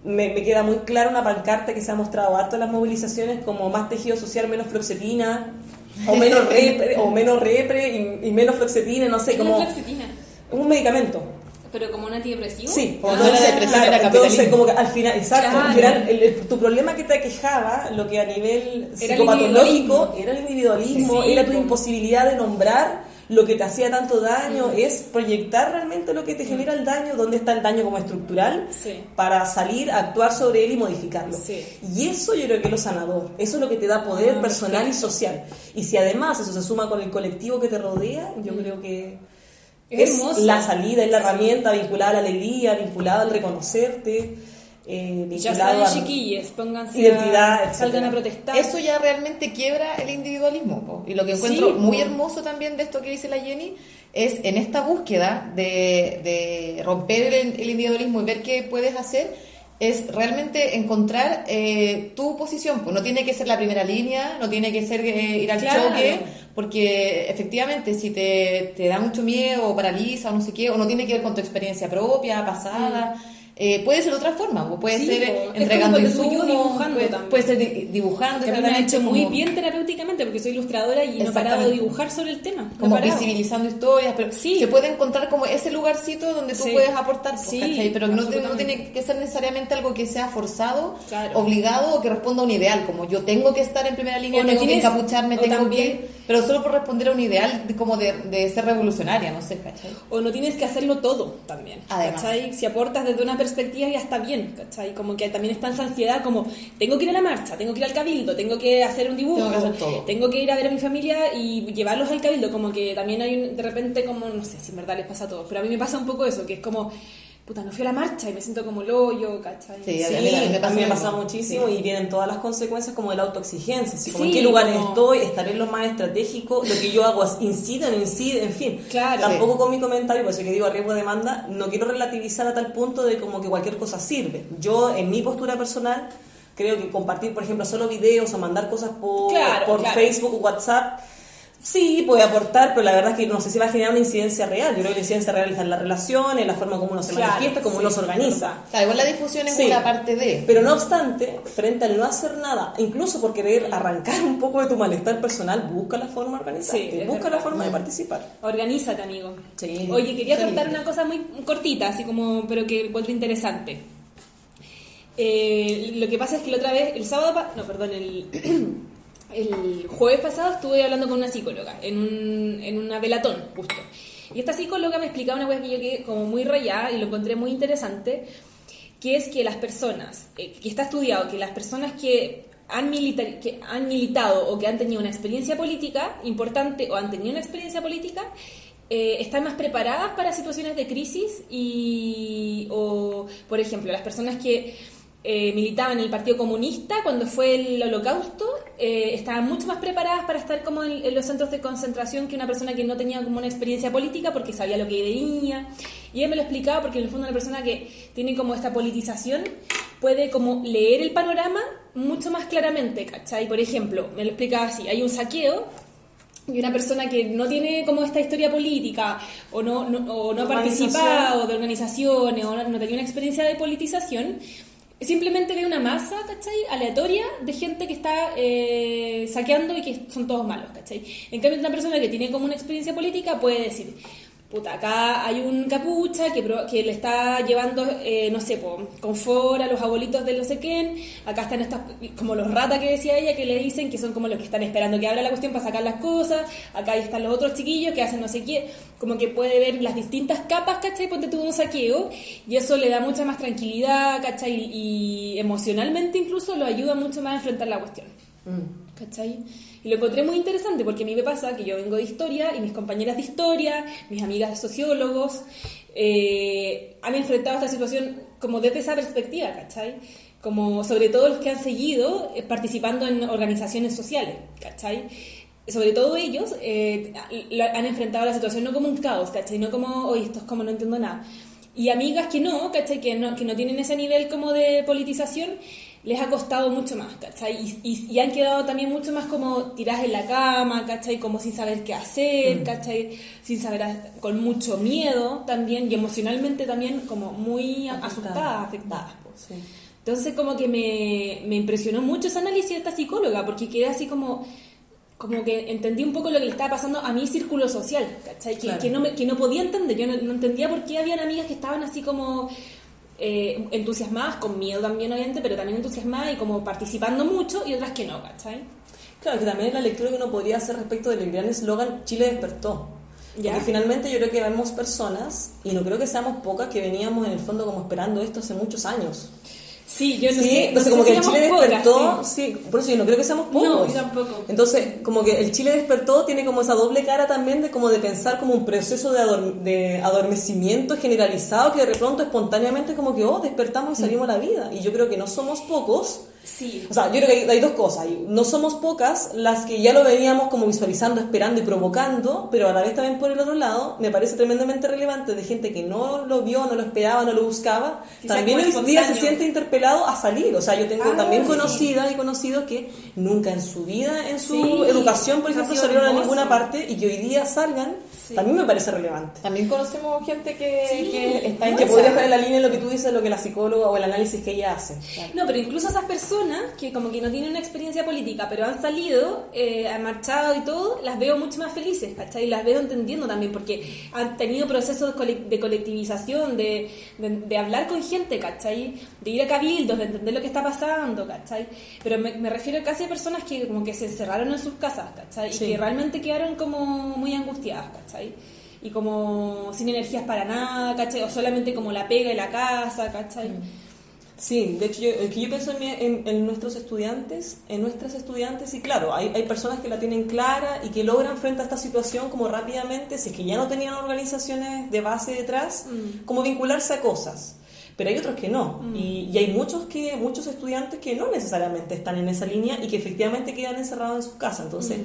me, me queda muy clara una pancarta que se ha mostrado harto en las movilizaciones como más tejido social, menos floxetina, o menos repre, o menos repre y, y menos floxetina, no sé, ¿Qué es como la flexitina? un medicamento. ¿Pero como un antidepresivo? Sí, Como Ah, la ya. depresión claro, era entonces como que al final, exacto, Claro. al final el- el- tu problema que te aquejaba, lo que a nivel Era psicopatológico era el individualismo, Sí, era tu como- imposibilidad de nombrar lo que te hacía tanto daño, es proyectar realmente lo que te genera el daño, dónde está el daño como estructural, Sí. para salir, actuar sobre él y modificarlo. Sí. Y eso yo creo que es lo sanador, eso es lo que te da poder Ah, personal y social. Y si además eso se suma con el colectivo que te rodea, yo creo que Es la salida, es la herramienta vinculada a la alegría, vinculada al reconocerte, eh, Ya saben, a chiquilles, pónganse identidad, a, salgan a protestar. Eso ya realmente quiebra el individualismo. po. Y lo que encuentro Sí, muy po. hermoso también de esto que dice la Jenny es en esta búsqueda de, de romper el, el individualismo y ver qué puedes hacer, es realmente encontrar eh, tu posición. Pues no tiene que ser la primera línea, no tiene que ser eh, ir al Claro. choque, porque efectivamente si te, te da mucho miedo o paraliza o no sé qué, o no tiene que ver con tu experiencia propia, pasada. Eh, puede ser otra forma, puede. Sí, ser eh, entregando insumos, dibujando puede, puede ser di- dibujando, que me ha exactamente, hecho muy como- bien terapéuticamente porque soy ilustradora y no he parado de dibujar sobre el tema. No como parado. visibilizando historias, pero Sí. se puede encontrar como ese lugarcito donde tú Sí. puedes aportar, pues, Sí, pero no, no tiene que ser necesariamente algo que sea forzado, Claro. obligado o que responda a un ideal, como yo tengo que estar en primera línea, no tengo tienes- que encapucharme, tengo también- que... Pero solo por responder a un ideal de- como de, de ser revolucionaria, no sé, ¿cachai? O no tienes que hacerlo todo también. Además. ¿cachai? Si aportas desde una perspectiva ya está bien, ¿cachai? Como que también está esa ansiedad como, tengo que ir a la marcha, tengo que ir al cabildo, tengo que hacer un dibujo, todo. tengo que ir a ver a mi familia y llevarlos al cabildo, como que también hay un- de repente como, no sé si en verdad les pasa a todos, pero a mí me pasa un poco eso, que es como, puta, no fui a la marcha y me siento como loyo, ¿cachai? Sí, Sí, a mí- me pasa a mí me lo pasa mismo. muchísimo Sí. y vienen todas las consecuencias como de la autoexigencia, así como Sí, en qué lugares como- estoy, estaré en lo más estratégico, lo que yo hago es- incide o no incide, en fin. Claro. Tampoco con mi comentario, por eso que digo a riesgo de demanda, no quiero relativizar a tal punto de como que cualquier cosa sirve. Yo, en mi postura personal, creo que compartir, por ejemplo, solo videos o mandar cosas por, Claro, por claro. Facebook o WhatsApp, Sí, puede aportar, pero la verdad es que no sé si va a generar una incidencia real. Yo creo que la incidencia real está en las relaciones, en la forma como uno se Claro, manifiesta, como sí. uno se organiza. Claro, igual la difusión es Sí. una parte de... Pero no obstante, frente al no hacer nada, incluso por querer arrancar un poco de tu malestar personal, busca la forma de organizarte, Sí, busca verdad. la forma de participar. Organízate, amigo. Sí. Oye, quería contar una cosa muy cortita, así como, pero que encuentro interesante. Eh, lo que pasa es que la otra vez, el sábado, no, perdón, el, el jueves pasado estuve hablando con una psicóloga en, un, en una velatón, justo. Y esta psicóloga me explicaba una cosa que yo quedé como muy rayada y lo encontré muy interesante, que es que las personas, eh, que está estudiado, que las personas que han, milita- que han militado o que han tenido una experiencia política importante o han tenido una experiencia política, eh, están más preparadas para situaciones de crisis y, o, por ejemplo, las personas que eh, militaban en el Partido Comunista cuando fue el Holocausto, eh, estaban mucho más preparadas para estar como en, en los centros de concentración que una persona que no tenía como una experiencia política porque sabía lo que venía. Y ella me lo explicaba porque en el fondo una persona que tiene como esta politización puede como leer el panorama mucho más claramente, ¿cachai? Por ejemplo, me lo explicaba así, hay un saqueo y una persona que no tiene como esta historia política o no, no- o no ha participado de organizaciones o no, no tenía una experiencia de politización, simplemente ve una masa, ¿cachai? Aleatoria de gente que está eh, saqueando y que son todos malos, ¿cachai? En cambio, una persona que tiene como una experiencia política puede decir, puta, acá hay un capucha que, pro- que le está llevando, eh, no sé, po, confort a los abuelitos de no sé quién, acá están estas, como los ratas que decía ella, que le dicen que son como los que están esperando que abra la cuestión para sacar las cosas, acá ahí están los otros chiquillos que hacen no sé qué, como que puede ver las distintas capas, ¿cachai? Ponte tú un saqueo, y eso le da mucha más tranquilidad, ¿cachai? Y emocionalmente incluso lo ayuda mucho más a enfrentar la cuestión. ¿Cachai? Y lo encontré muy interesante porque a mí me pasa que yo vengo de historia y mis compañeras de historia, mis amigas sociólogos, eh, han enfrentado esta situación como desde esa perspectiva, ¿cachai? Como sobre todo los que han seguido eh, participando en organizaciones sociales, ¿cachai? Sobre todo ellos eh, han enfrentado la situación no como un caos, ¿cachai? No como, oye, esto es como no entiendo nada. Y amigas que no, ¿cachai? Que no, que no tienen ese nivel como de politización, les ha costado mucho más, ¿cachai? Y, y- y han quedado también mucho más como tiradas en la cama, ¿cachai? Como sin saber qué hacer, ¿cachai? Sin saber, con mucho miedo también y emocionalmente también como muy asustadas, afectadas. Sí. Entonces como que me, me impresionó mucho ese análisis de esta psicóloga, porque quedé así como, como que entendí un poco lo que le estaba pasando a mi círculo social, ¿cachai? Que, Claro. que, no, me- que no podía entender, yo no, no entendía por qué habían amigas que estaban así como eh, entusiasmadas, con miedo también obviamente, pero también entusiasmadas y como participando mucho y otras que no, ¿cachai? Claro, que también es la lectura que uno podría hacer respecto del gran eslogan Chile despertó. Ya. Porque finalmente yo creo que vemos personas, y no creo que seamos pocas, que veníamos en el fondo como esperando esto hace muchos años. Sí, yo no sí, sé. no entonces sé como si que el Chile pocas, despertó, sí. sí. por eso yo no creo que seamos pocos. No, yo tampoco. Entonces, como que el Chile despertó tiene como esa doble cara también de como de pensar como un proceso de, de adormecimiento generalizado que de pronto espontáneamente como que, oh, despertamos y salimos a la vida. Y yo creo que no somos pocos. Sí. O sea, yo creo que hay, hay dos cosas. No somos pocas las que ya lo veníamos como visualizando, esperando y provocando, pero a la vez también por el otro lado, me parece tremendamente relevante de gente que no lo vio, no lo esperaba, no lo buscaba. Sea También hoy día se siente interpelado a salir. O sea, yo tengo Ah, también sí. conocidas y conocidos que nunca en su vida, en su Sí, educación, por ejemplo, salieron a hermoso. ninguna parte y que hoy día salgan, Sí. también me parece relevante. También conocemos gente que, Sí. que está Que podría estar en la línea de lo que tú dices, lo que la psicóloga o el análisis que ella hace. No, pero incluso esas personas que como que no tienen una experiencia política, pero han salido, eh, han marchado y todo, las veo mucho más felices, ¿cachai? Las veo entendiendo también, porque han tenido procesos de colectivización, de, de, de hablar con gente, ¿cachai? De ir a cabildos, de entender lo que está pasando, ¿cachai? Pero me, me refiero casi a personas que como que se encerraron en sus casas, ¿cachai? Sí. Y que realmente quedaron como muy angustiadas, ¿cachai? Y como sin energías para nada, ¿cachai? O solamente como la pega y la casa, ¿cachai? Sí, de hecho, yo, yo pienso en, en- en nuestros estudiantes, en nuestras estudiantes, y claro, hay, hay personas que la tienen clara y que logran frente a esta situación como rápidamente, si es que ya no tenían organizaciones de base detrás, Mm. como vincularse a cosas. Pero hay otros que no, y, y hay muchos que muchos estudiantes que no necesariamente están en esa línea y que efectivamente quedan encerrados en sus casas. Entonces,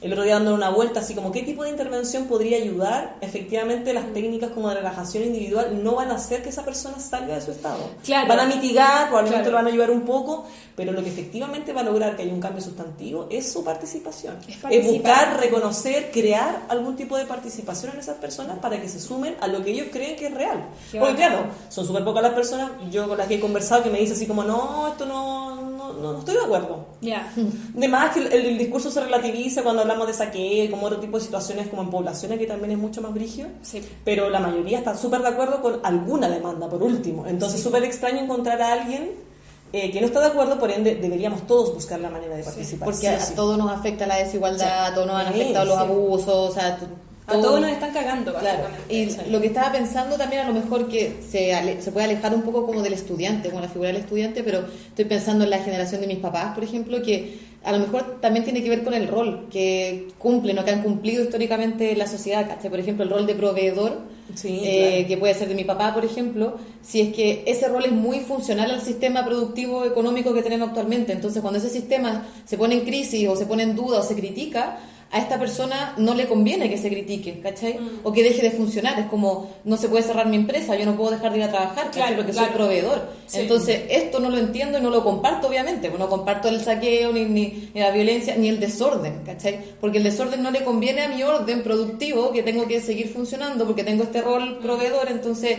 el otro día dando una vuelta, así como qué tipo de intervención podría ayudar, efectivamente las técnicas como de relajación individual no van a hacer que esa persona salga de su estado. Claro. Van a mitigar, probablemente Claro. lo van a ayudar un poco, pero lo que efectivamente va a lograr que haya un cambio sustantivo es su participación. Es Es, buscar, reconocer, crear algún tipo de participación en esas personas para que se sumen a lo que ellos creen que es real. Qué Porque bacán. claro, son súper pocas las personas, yo con las que he conversado, que me dicen así como, no, esto no, no, no, no estoy de acuerdo. Ya. De más que el, el discurso se relativiza cuando hablamos de saqueo, como otro tipo de situaciones como en poblaciones que también es mucho más brígido. Sí. Pero la mayoría está súper de acuerdo con alguna demanda, por último. Entonces, súper extraño encontrar a alguien eh, que no está de acuerdo, por ende, deberíamos todos buscar la manera de participar. Porque sí a sí. todos nos afecta la desigualdad, a todos nos han afectado los sí. abusos, o sea, A todo- todos nos están cagando, Claro, básicamente. y lo que estaba pensando también a lo mejor que se, ale- se puede alejar un poco como del estudiante, como la figura del estudiante, pero estoy pensando en la generación de mis papás, por ejemplo, que a lo mejor también tiene que ver con el rol que cumplen o que han cumplido históricamente en la sociedad, ¿cachai? Por ejemplo, el rol de proveedor, Sí, eh, claro. que puede ser de mi papá, por ejemplo, si es que ese rol es muy funcional al sistema productivo económico que tenemos actualmente. Entonces, cuando ese sistema se pone en crisis o se pone en duda o se critica, a esta persona no le conviene que se critique, ¿cachai? Mm. O que deje de funcionar. Es como, no se puede cerrar mi empresa, yo no puedo dejar de ir a trabajar, ¿cachai? Claro, Porque claro. soy proveedor. Sí. Entonces, esto no lo entiendo y no lo comparto, obviamente. No comparto el saqueo, ni, ni, ni la violencia, ni el desorden, ¿cachai? Porque el desorden no le conviene a mi orden productivo, que tengo que seguir funcionando, porque tengo este rol proveedor, entonces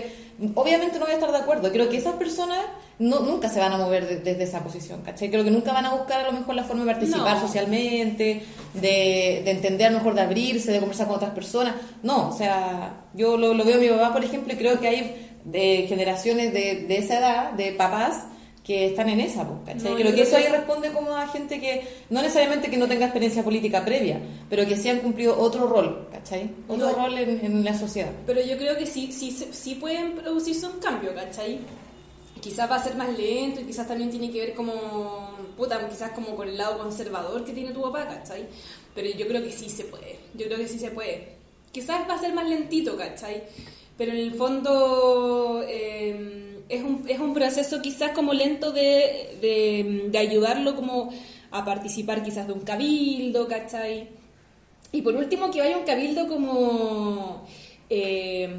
obviamente no voy a estar de acuerdo. Creo que esas personas no, nunca se van a mover de- desde esa posición, ¿cachai? Creo que nunca van a buscar a lo mejor la forma de participar No. socialmente, de, de entender a lo mejor de abrirse, de conversar con otras personas. No, o sea, yo lo, lo veo en mi papá, por ejemplo, y creo que hay de generaciones de, de esa edad, de papás, que están en esa, ¿cachai? No, creo que eso ahí responde como a gente que, no necesariamente que no tenga experiencia política previa, pero que sí han cumplido otro rol, ¿cachai? Otro No. rol en, en la sociedad. Pero yo creo que sí, sí, sí pueden producirse un cambio, ¿cachai? Quizás va a ser más lento y quizás también tiene que ver como, puta, quizás como con el lado conservador que tiene tu papá, ¿cachai? Pero yo creo que sí se puede, yo creo que sí se puede. Quizás va a ser más lentito, ¿cachai? Pero en el fondo eh, es, un, es un proceso quizás como lento de, de, de ayudarlo como a participar quizás de un cabildo, ¿cachai? Y por último, que vaya un cabildo como, eh,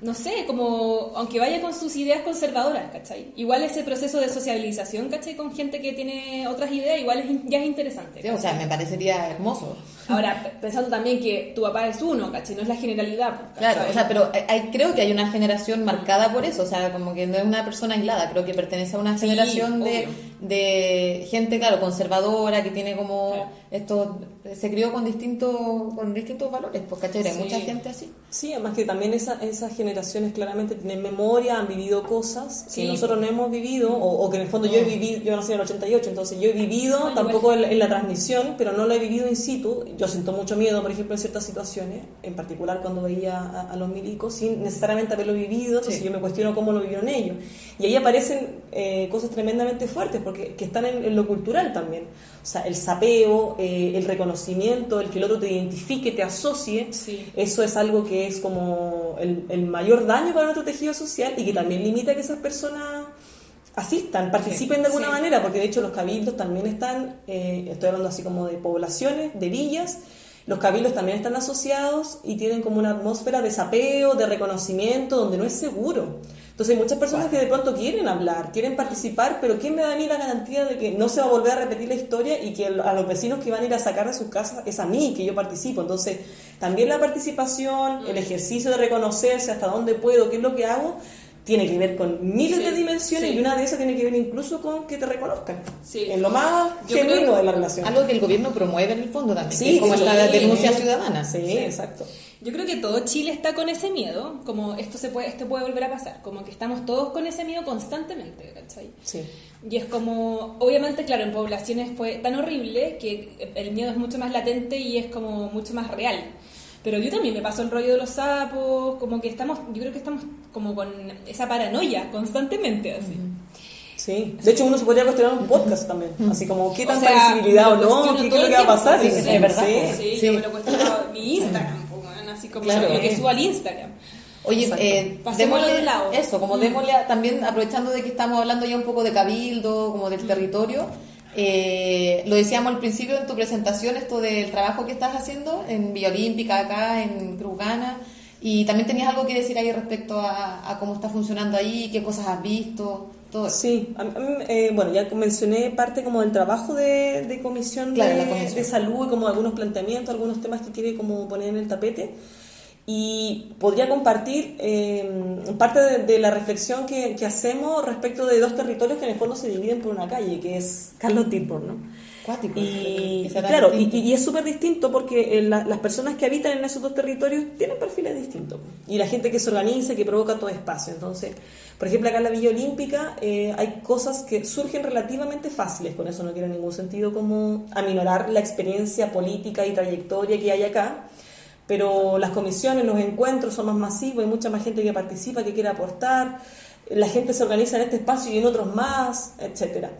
no sé, como, aunque vaya con sus ideas conservadoras, ¿cachai? Igual ese proceso de socialización, ¿cachai? Con gente que tiene otras ideas, igual es, ya es interesante. Sí, o sea, me parecería hermoso. Ahora, pensando también que tu papá es uno, ¿cachai? No es la generalidad, pues, ¿cachai? Claro, o sea, pero hay- creo que hay una generación marcada por eso, o sea, como que no es una persona aislada, creo que pertenece a una Sí, generación de, de gente, claro, conservadora, que tiene como Claro. esto, se crió con distintos, con distintos valores, pues, ¿cachai? Hay Sí. mucha gente así. Sí, además que también esa- esas generaciones claramente tienen memoria, han vivido cosas Sí. que nosotros no hemos vivido, o, o que en el fondo yo he vivido, yo nací en el 88, entonces yo he vivido, tampoco en, la- en la transmisión, pero no lo he vivido in situ. Yo siento mucho miedo, por ejemplo, en ciertas situaciones, en particular cuando veía a, a los milicos, sin necesariamente haberlo vivido, entonces Sí. yo me cuestiono cómo lo vivieron ellos. Y ahí aparecen eh, cosas tremendamente fuertes, porque que están en, en lo cultural también. O sea, el sapeo, eh, el reconocimiento, el que el otro te identifique, te asocie, Sí. eso es algo que es como el, el mayor daño para nuestro tejido social y que también limita que esas personas asistan, participen de alguna Sí. manera, porque de hecho los cabildos también están, eh, estoy hablando así como de poblaciones, de villas, los cabildos también están asociados y tienen como una atmósfera de sapeo, de reconocimiento, donde no es seguro. Entonces hay muchas personas que de pronto quieren hablar, quieren participar, pero ¿quién me da a mí la garantía de que no se va a volver a repetir la historia y que a los vecinos que van a ir a sacar de sus casas es a mí que yo participo? Entonces también la participación, el ejercicio de reconocerse hasta dónde puedo, qué es lo que hago, tiene que ver con miles Sí, de dimensiones sí. y una de esas tiene que ver incluso con que te reconozcan. Sí. En lo más Yo genuino de la relación. Algo que el gobierno promueve en el fondo también, Sí, que es como esta denuncia ciudadana. Sí, exacto. Yo creo que todo Chile está con ese miedo, como esto se puede, esto puede volver a pasar, como que estamos todos con ese miedo constantemente, ¿cachai? Sí. Y es como, obviamente, claro, en poblaciones fue tan horrible que el miedo es mucho más latente y es como mucho más real. Pero yo también me paso el rollo de los sapos, como que estamos, yo creo que estamos como con esa paranoia constantemente, así. Sí. De hecho, uno se podría cuestionar un podcast también. Así como, ¿qué O tanta sea, visibilidad o no? ¿Qué, es lo que va a pasar? sí, sí, es verdad, Sí, pues. sí, Sí. yo me lo cuestiono en mi Instagram, pues, así como Claro. lo que subo al Instagram. Oye, eh, démosle- de lado. eso, como Mm. démosle a- también aprovechando de que estamos hablando ya un poco de cabildo, como Mm. del territorio, eh, lo decíamos al principio en tu presentación, esto del trabajo que estás haciendo en Villa Olímpica, acá en Cruzgana, y también tenías algo que decir ahí respecto a, a cómo está funcionando ahí, qué cosas has visto, todo. Sí, eh, bueno, ya mencioné parte como del trabajo de, de comisión, Claro, de, la comisión. de salud como algunos planteamientos, algunos temas que quiere como poner en el tapete. Y podría compartir eh, parte de, de la reflexión que, que hacemos respecto de dos territorios que en el fondo se dividen por una calle, que es Carlos Tilburg, ¿no? Cuático, Y, tan claro, y, y es súper distinto porque eh, la- las personas que habitan en esos dos territorios tienen perfiles distintos. Y la gente que se organiza, que provoca todo espacio. Entonces, por ejemplo, acá en la Villa Olímpica eh, hay cosas que surgen relativamente fáciles. Con eso no quiero en ningún sentido como aminorar la experiencia política y trayectoria que hay acá. Pero las comisiones, los encuentros son más masivos, hay mucha más gente que participa, que quiere aportar. La gente se organiza en este espacio y en otros más, etcétera.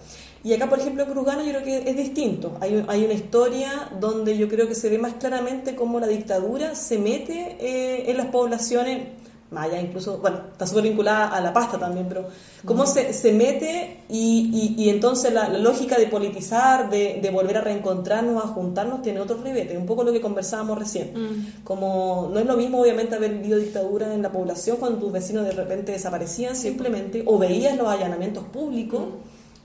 Y acá, por ejemplo, en Cruzgana yo creo que es distinto. Hay, hay una historia donde yo creo que se ve más claramente cómo la dictadura se mete eh, en las poblaciones, más allá incluso, bueno, está súper vinculada a la pasta también, pero cómo se, se mete y, y- y entonces la, la lógica de politizar, de, de volver a reencontrarnos, a juntarnos, tiene otros ribetes. Un poco lo que conversábamos recién. Como no es lo mismo, obviamente, haber vivido dictadura en la población cuando tus vecinos de repente desaparecían simplemente, o veías los allanamientos públicos,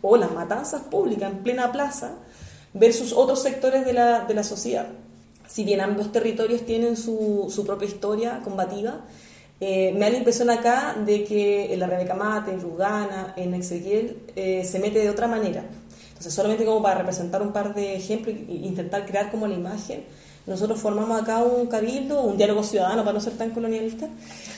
o las matanzas públicas en plena plaza, versus otros sectores de la, de la sociedad. Si bien ambos territorios tienen su, su propia historia combativa, eh, me da la impresión acá de que en la Rebeca Mate, en Rugana, en Ezequiel, eh, se mete de otra manera. Entonces, solamente como para representar un par de ejemplos e intentar crear como la imagen, nosotros formamos acá un cabildo, un diálogo ciudadano para no ser tan colonialista,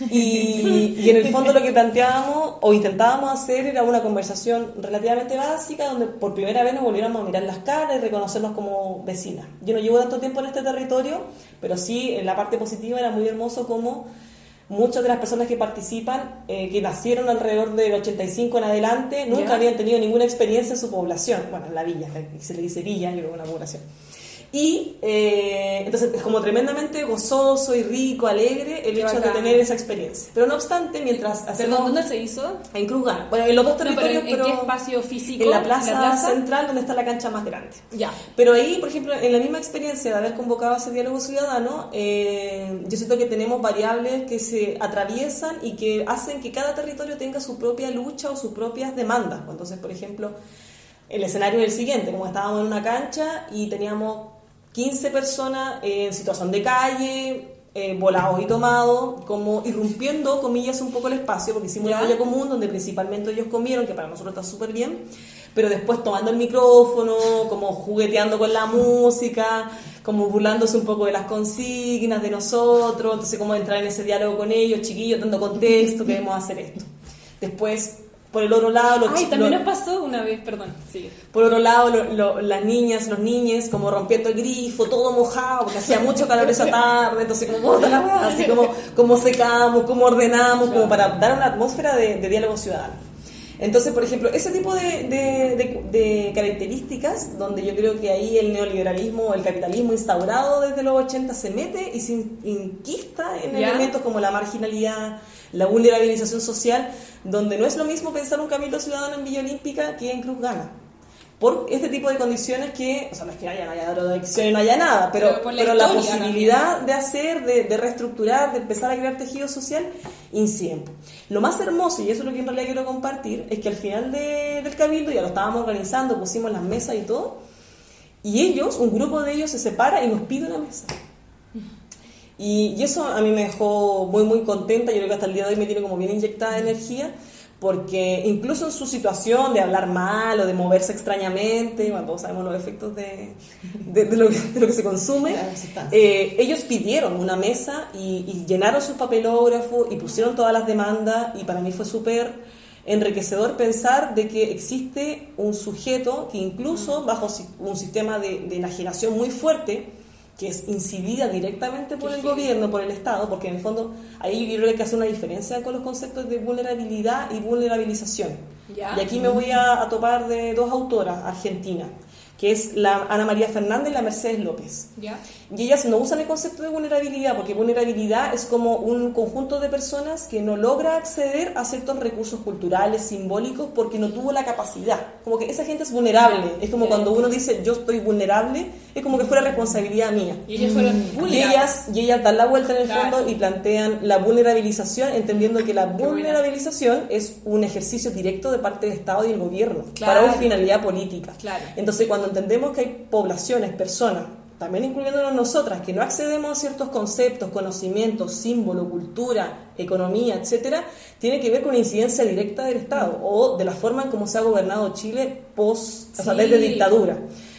y, y en el fondo lo que planteábamos o intentábamos hacer era una conversación relativamente básica donde por primera vez nos volviéramos a mirar las caras y reconocernos como vecinas. Yo no llevo tanto tiempo en este territorio, pero sí en la parte positiva era muy hermoso como muchas de las personas que participan, eh, que nacieron alrededor del 85 en adelante, nunca habían tenido ninguna experiencia en su población. Bueno, en la villa, se le dice villa, yo creo que una población. Y eh, entonces es como tremendamente gozoso y rico, alegre el Qué hecho de tener esa experiencia. Pero no obstante, mientras hacemos... Perdón, ¿dónde se hizo? En Cruz Gana. Bueno, en los dos No, pero territorios, ¿en, qué espacio físico? en la plaza, central donde está la cancha más grande. Ya. Pero ahí, por ejemplo, en la misma experiencia de haber convocado ese diálogo ciudadano, eh, yo siento que tenemos variables que se atraviesan y que hacen que cada territorio tenga su propia lucha o sus propias demandas. Entonces, por ejemplo, el escenario es el siguiente, como estábamos en una cancha y teníamos 15 personas en situación de calle, eh, volados y tomados, como irrumpiendo, comillas, un poco el espacio, porque hicimos Ya. una olla común donde principalmente ellos comieron, que para nosotros está súper bien, pero después tomando el micrófono, como jugueteando con la música, como burlándose un poco de las consignas de nosotros, entonces como entrar en ese diálogo con ellos, chiquillos, dando contexto, queremos hacer esto. Después, por el otro lado, los Ay, también los- nos pasó una vez, perdón. Sí. por otro lado, lo- lo- las niñas, los niños, como rompiendo el grifo, todo mojado, porque hacía mucho calor esa tarde, entonces como, la así como, como secamos, como ordenamos, como para dar una atmósfera de, de diálogo ciudadano. Entonces, por ejemplo, ese tipo de, de- de- características, donde yo creo que ahí el neoliberalismo, el capitalismo instaurado desde los 80 se mete y se in- inquista en Ya. elementos como la marginalidad, la vulnerabilización social, donde no es lo mismo pensar un cabildo ciudadano en Villa Olímpica que en Cruz Gana. Por este tipo de condiciones que, o sea, no es que haya, no haya drogadicción no haya nada, pero, Pero la pero la historia posibilidad de hacer, de, de reestructurar, de empezar a crear tejido social, incide. Lo más hermoso, y eso es lo que en realidad quiero compartir, es que al final de- del cabildo ya lo estábamos organizando, pusimos las mesas y todo, y ellos, un grupo de ellos se separa y nos pide una mesa. Y, y eso a mí me dejó muy, muy contenta. Yo creo que hasta el día de hoy me tiene como bien inyectada de energía, porque incluso en su situación de hablar mal o de moverse extrañamente, bueno, todos sabemos los efectos de, de, de lo, que, de lo que se consume, eh, ellos pidieron una mesa y, y llenaron sus papelógrafos y pusieron todas las demandas, y para mí fue súper enriquecedor pensar de que existe un sujeto que incluso bajo un sistema de, de enajenación muy fuerte, que es incidida directamente por el gobierno, por el Estado, porque en el fondo ahí yo creo que hay que hacer una diferencia con los conceptos de vulnerabilidad y vulnerabilización. Ya. Y aquí me voy a, a topar de dos autoras argentinas, que es la Ana María Fernández y la Mercedes López. ¿Ya? Y ellas no usan el concepto de vulnerabilidad, porque vulnerabilidad es como un conjunto de personas que no logra acceder a ciertos recursos culturales, simbólicos, porque no tuvo la capacidad. Como que esa gente es vulnerable. Es como cuando uno dice yo estoy vulnerable, es como que fuera responsabilidad mía. Y ellos fueron Y vulnerables. ellas, y ellas dan la vuelta en el Claro. fondo y plantean la vulnerabilización, entendiendo que la vulnerabilización es un ejercicio directo de parte del Estado y el gobierno Claro. para una finalidad política. Claro. Entonces, cuando entendemos que hay poblaciones, personas, también incluyéndonos nosotras, que no accedemos a ciertos conceptos, conocimientos, símbolo, cultura, economía, etcétera, tiene que ver con incidencia directa del Estado o de la forma en cómo se ha gobernado Chile post, o sea, Sí. desde dictadura.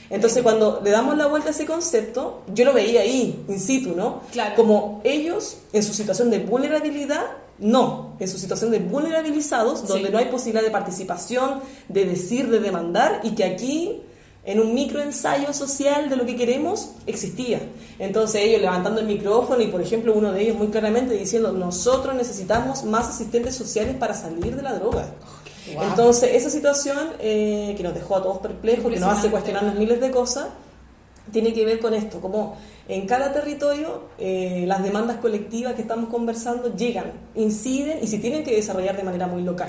Entonces, cuando le damos la vuelta a ese concepto, yo lo veía ahí, in situ, ¿no? Claro. Como ellos, en su situación de vulnerabilidad, no, en su situación de vulnerabilizados, donde Sí. no hay posibilidad de participación, de decir, de demandar, y que aquí, en un microensayo social de lo que queremos, existía. Entonces ellos levantando el micrófono y, por ejemplo, uno de ellos muy claramente diciendo, nosotros necesitamos más asistentes sociales para salir de la droga. Wow. Entonces, esa situación que nos dejó a todos perplejos, que nos hace cuestionarnos miles de cosas, tiene que ver con esto, como en cada territorio eh, las demandas colectivas que estamos conversando llegan, inciden y se tienen que desarrollar de manera muy local.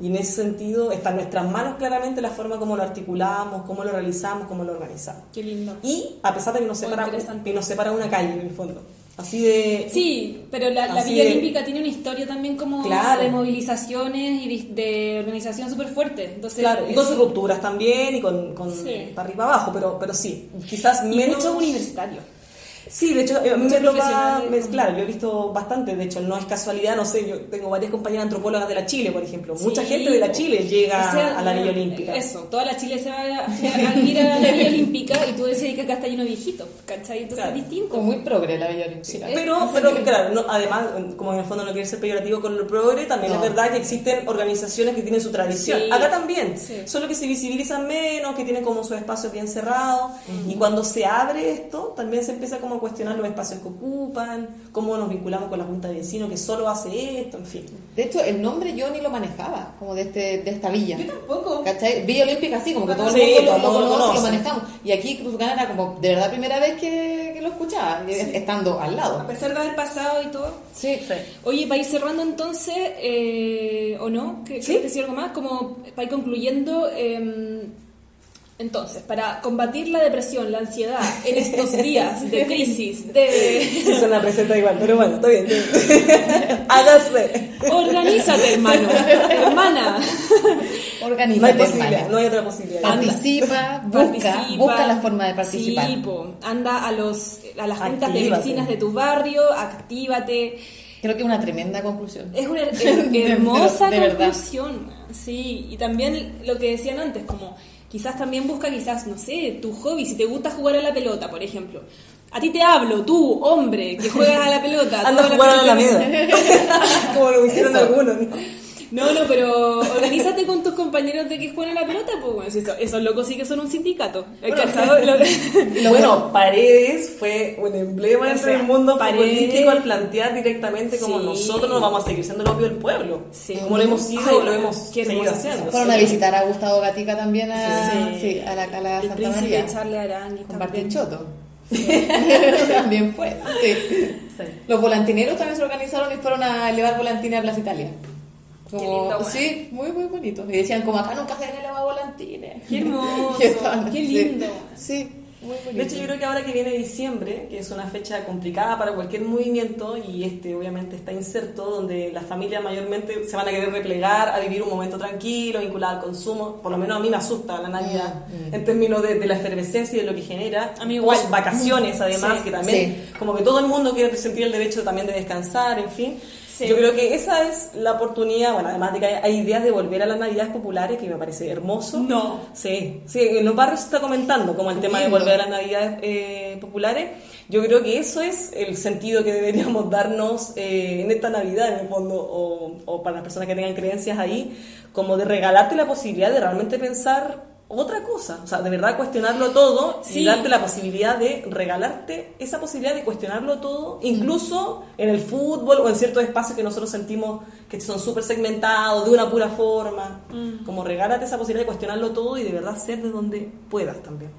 Y en ese sentido está en nuestras manos claramente la forma como lo articulamos, cómo lo realizamos, cómo lo organizamos. Qué lindo. Y a pesar de que nos separa, interesante. que nos separa una calle en el fondo. Así de... Sí, pero la, la Villa de- Olímpica tiene una historia también como Claro. de movilizaciones y de, de organización súper fuerte. Entonces, Claro, y con sus rupturas también y con, con Sí. para arriba abajo, pero, pero sí, quizás y menos... muchos universitarios. Sí, de hecho, a mí me toca, profesionales. me- claro, yo he visto bastante, de hecho, no es casualidad, no sé, yo tengo varias compañeras antropólogas de la Chile, por ejemplo, mucha gente de la. Chile llega O sea, a la Villa Olímpica. Eso, toda la Chile se va a, ir a la Villa Olímpica y tú decís que acá está lleno de viejitos, ¿cachai? Entonces Claro. es distinto. Muy progre la Villa Olímpica. Pero, pero claro, no- además, como en el fondo no quiere ser peyorativo con lo progre, también No. es verdad que existen organizaciones que tienen su tradición. Sí. Acá también, Sí. solo que se visibilizan menos, que tienen como sus espacios bien cerrados. Y cuando se abre esto, también se empieza como a cuestionar los espacios que ocupan, cómo nos vinculamos con la Junta de Vecinos que solo hace esto, en fin. De hecho, el nombre yo ni lo manejaba, como de, este, de esta villa. Yo tampoco. ¿Cachai? Villa Olímpica sí, como que todo el Sí, mundo lo, todo lo el mundo lo conoce, lo conoce. manejamos. Y aquí Cruz Gana era como de verdad primera vez que, que lo escuchaba, estando al A lado. pesar de haber pasado y todo. Sí. Oye, para ir cerrando entonces, eh, ¿o no? ¿Qué- Sí. ¿Quieres decir algo más? Como para ir concluyendo, eh, entonces, para combatir la depresión, la ansiedad en estos días de crisis, de... Sí, suena receta igual, pero bueno, está bien. Hágase. Organízate, hermano, hermana. No hay Organízate, posibilidad, no hay otra posibilidad. Participa, busca, Participa. busca la forma de participar. Sí, anda a, los, a las juntas de vecinas de tu barrio, actívate. Creo que es una tremenda conclusión. Es una her- De- hermosa de verdad. conclusión. Sí, y también lo que decían antes, como quizás también busca quizás, no sé, tu hobby, si te gusta jugar a la pelota, por ejemplo. A ti te hablo, tú, hombre, que juegas a la pelota. Anda a jugar a la Alameda. Como lo hicieron Eso. algunos. ¿no? No, no, pero organízate con tus compañeros de que juegan a la pelota, pues bueno, si eso- esos locos sí que son un sindicato. ¿El cachado? Lo- Lo bueno, Paredes fue un emblema O sea, el mundo Paredes- futbolístico al plantear directamente como Sí. nosotros no vamos a seguir siendo el obvio del pueblo. Sí. Como lo hemos sido, Ay, lo hemos qué seguido haciendo. Fueron a visitar a Gustavo Gatica también a, Sí. sí, a la, a la el Santa príncipe María. Charles Aranguis Con también. Choto. también fue. sí. Los volantineros también se organizaron y fueron a elevar volantines a Plaza Italia. Como, Qué lindo, bueno. Sí, muy, muy bonito. Y decían, como acá nunca se elevado volantines. Qué hermoso, estaban qué lindo. Sí, muy bonito. De hecho, yo creo que ahora que viene diciembre, que es una fecha complicada para cualquier movimiento, y este obviamente está inserto, donde las familias mayormente se van a querer replegar a vivir un momento tranquilo, vinculado al consumo, por lo menos a mí me asusta la Navidad, Mm, mm. en términos de, de la efervescencia y de lo que genera. A mí igual. Vacaciones, además, Sí. que también, como que todo el mundo quiere sentir el derecho también de descansar, en fin. Sí. Yo creo que esa es la oportunidad, bueno, además de que hay, hay ideas de volver a las Navidades populares, que me parece hermoso. No. Sí, sí, en los barrios se está comentando como el tema de volver a las navidades eh, populares. Yo creo que eso es el sentido que deberíamos darnos eh, en esta Navidad, en el fondo, o, o para las personas que tengan creencias ahí, como de regalarte la posibilidad de realmente pensar otra cosa, o sea, de verdad cuestionarlo todo Sí. y darte la posibilidad de regalarte esa posibilidad de cuestionarlo todo, incluso en el fútbol o en ciertos espacios que nosotros sentimos que son súper segmentados, de una pura forma, como regálate esa posibilidad de cuestionarlo todo y de verdad ser de donde puedas también.